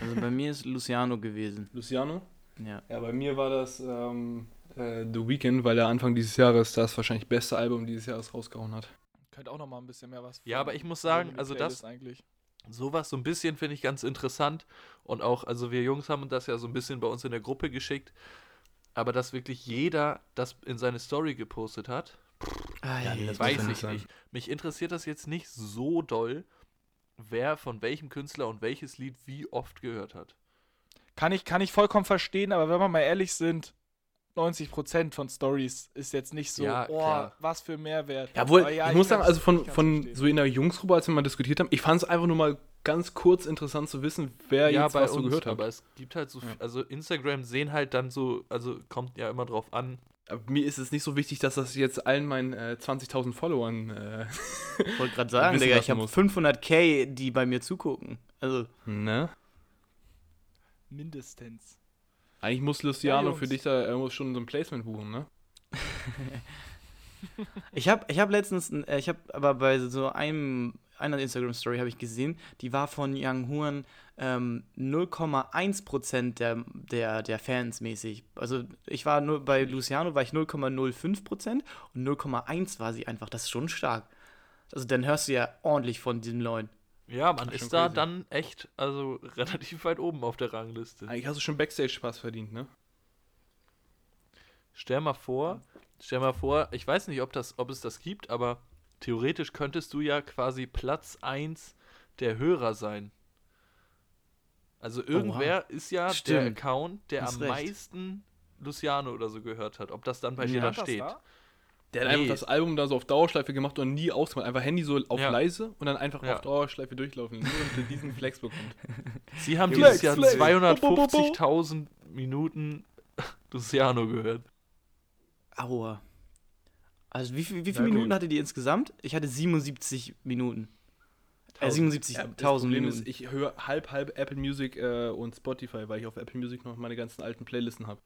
Also bei mir ist Luciano gewesen. Luciano? Ja. Ja, bei mir war das ähm, äh, The Weeknd, weil er Anfang dieses Jahres das wahrscheinlich beste Album dieses Jahres rausgehauen hat. Könnte auch nochmal ein bisschen mehr was. Ja, aber ich muss sagen, also das- eigentlich. Sowas so ein bisschen finde ich ganz interessant. Und auch, also wir Jungs haben das ja so ein bisschen bei uns in der Gruppe geschickt. Aber dass wirklich jeder das in seine Story gepostet hat, Ah, Ja, nee, weiß ich sein. nicht. Mich interessiert das jetzt nicht so doll, wer von welchem Künstler und welches Lied wie oft gehört hat. Kann ich, kann ich vollkommen verstehen, aber wenn wir mal ehrlich sind, 90% von Stories ist jetzt nicht so, Ja, oh, klar. was für Mehrwert. Jawohl, ja, ich, muss sagen, also von, von so in der Jungsgruppe, als wir mal diskutiert haben, ich fand es einfach nur mal ganz kurz interessant zu wissen, wer jetzt was so gehört hat. aber es gibt halt so, Ja. viel, also Instagram sehen halt dann so, also kommt ja immer drauf an. Aber mir ist es nicht so wichtig, dass das jetzt allen meinen äh, 20.000 Followern. Äh, Ich wollte gerade sagen, Digga, ich habe muss. 500k, die bei mir zugucken. Also, ne? Mindestens. Eigentlich muss Luciano Jungs. für dich da er muss schon so ein Placement buchen, ne? ich habe ich hab letztens, äh, ich habe aber bei so einem, einer Instagram-Story habe ich gesehen, die war von Young Huan ähm, 0,1% der, der, der Fans mäßig. Also ich war nur bei Luciano war ich 0,05% und 0,1 war sie einfach. Das ist schon stark. Also dann hörst du ja ordentlich von diesen Leuten. Ja, man schon ist da crazy. dann echt, also relativ weit oben auf der Rangliste. Eigentlich hast du schon Backstage-Spaß verdient, ne? Stell mal vor, stell mal vor, ich weiß nicht, ob, das, ob es das gibt, aber theoretisch könntest du ja quasi Platz 1 der Hörer sein. Also irgendwer ist ja der Stimmt. Account, der Hast am recht. meisten Luciano oder so gehört hat. Ob das dann bei Ja. dir da steht. da? Der hat Nee. einfach das Album da so auf Dauerschleife gemacht und nie ausgemacht. Einfach Handy so auf Ja. leise und dann einfach Ja. auf Dauerschleife durchlaufen. Nur damit diesen Flex bekommt. Sie haben Flex, dieses Jahr Flex. 250.000 Minuten Luciano gehört. Aua. Also wie, viel, wie viele. Minuten hatte die insgesamt? Ich hatte 77 Minuten. Äh, 77.000 Ja, das Problem Minuten. ist, ich höre halb, halb Apple Music äh, und Spotify, weil ich auf Apple Music noch meine ganzen alten Playlisten habe.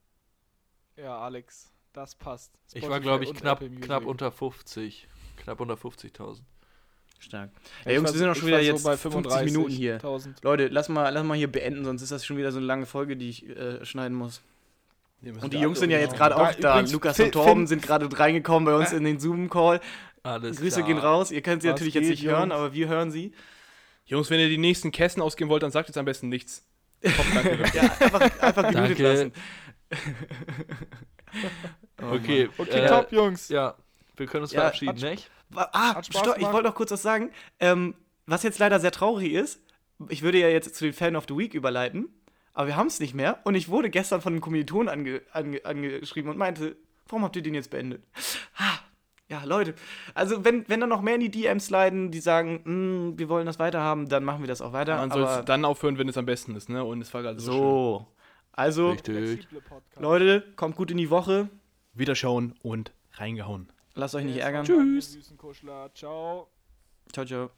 Ja, Alex, das passt. Ich war, Spotify glaube ich, knapp, knapp unter 50. Knapp unter 50.000. Stark. Ja, Jungs, war wir sind auch schon wieder so jetzt bei 50 Minuten hier. 35.000. Leute, lass mal, lass mal hier beenden, sonst ist das schon wieder so eine lange Folge, die ich äh, schneiden muss. Und die Jungs sind ja jetzt gerade auch da. übrigens, Lukas Finn- und Torben Finn- sind gerade reingekommen bei uns in den Zoom-Call. Alles Grüße klar. gehen raus. Ihr könnt sie Was natürlich jetzt geht, nicht hören, Jungs? aber wir hören sie. Jungs, wenn ihr die nächsten Kästen ausgeben wollt, dann sagt jetzt am besten nichts. Top, danke. Ja, einfach, einfach gemutet lassen. Oh Okay, Okay, äh, top, Jungs. Ja, wir können uns Ja, verabschieden, hat- nicht? Wa- Ah, stopp, ich wollte noch kurz was sagen. Ähm, was jetzt leider sehr traurig ist, ich würde ja jetzt zu den Fan of the Week überleiten, aber wir haben es nicht mehr. Und ich wurde gestern von einem Kommiliton ange, ange, angeschrieben und meinte, warum habt ihr den jetzt beendet? Ah, ja, Leute, also wenn, wenn da noch mehr in die DMs leiden, die sagen, "Mm, wir wollen das weiterhaben, dann machen wir das auch weiter. Man soll es dann aufhören, wenn es am besten ist, ne? Und es war gerade so, schön. so, also, Richtig. Leute, kommt gut in die Woche. Wiederschauen und reingehauen. Lasst euch nicht ärgern. Tschüss. Ciao. Ciao, ciao.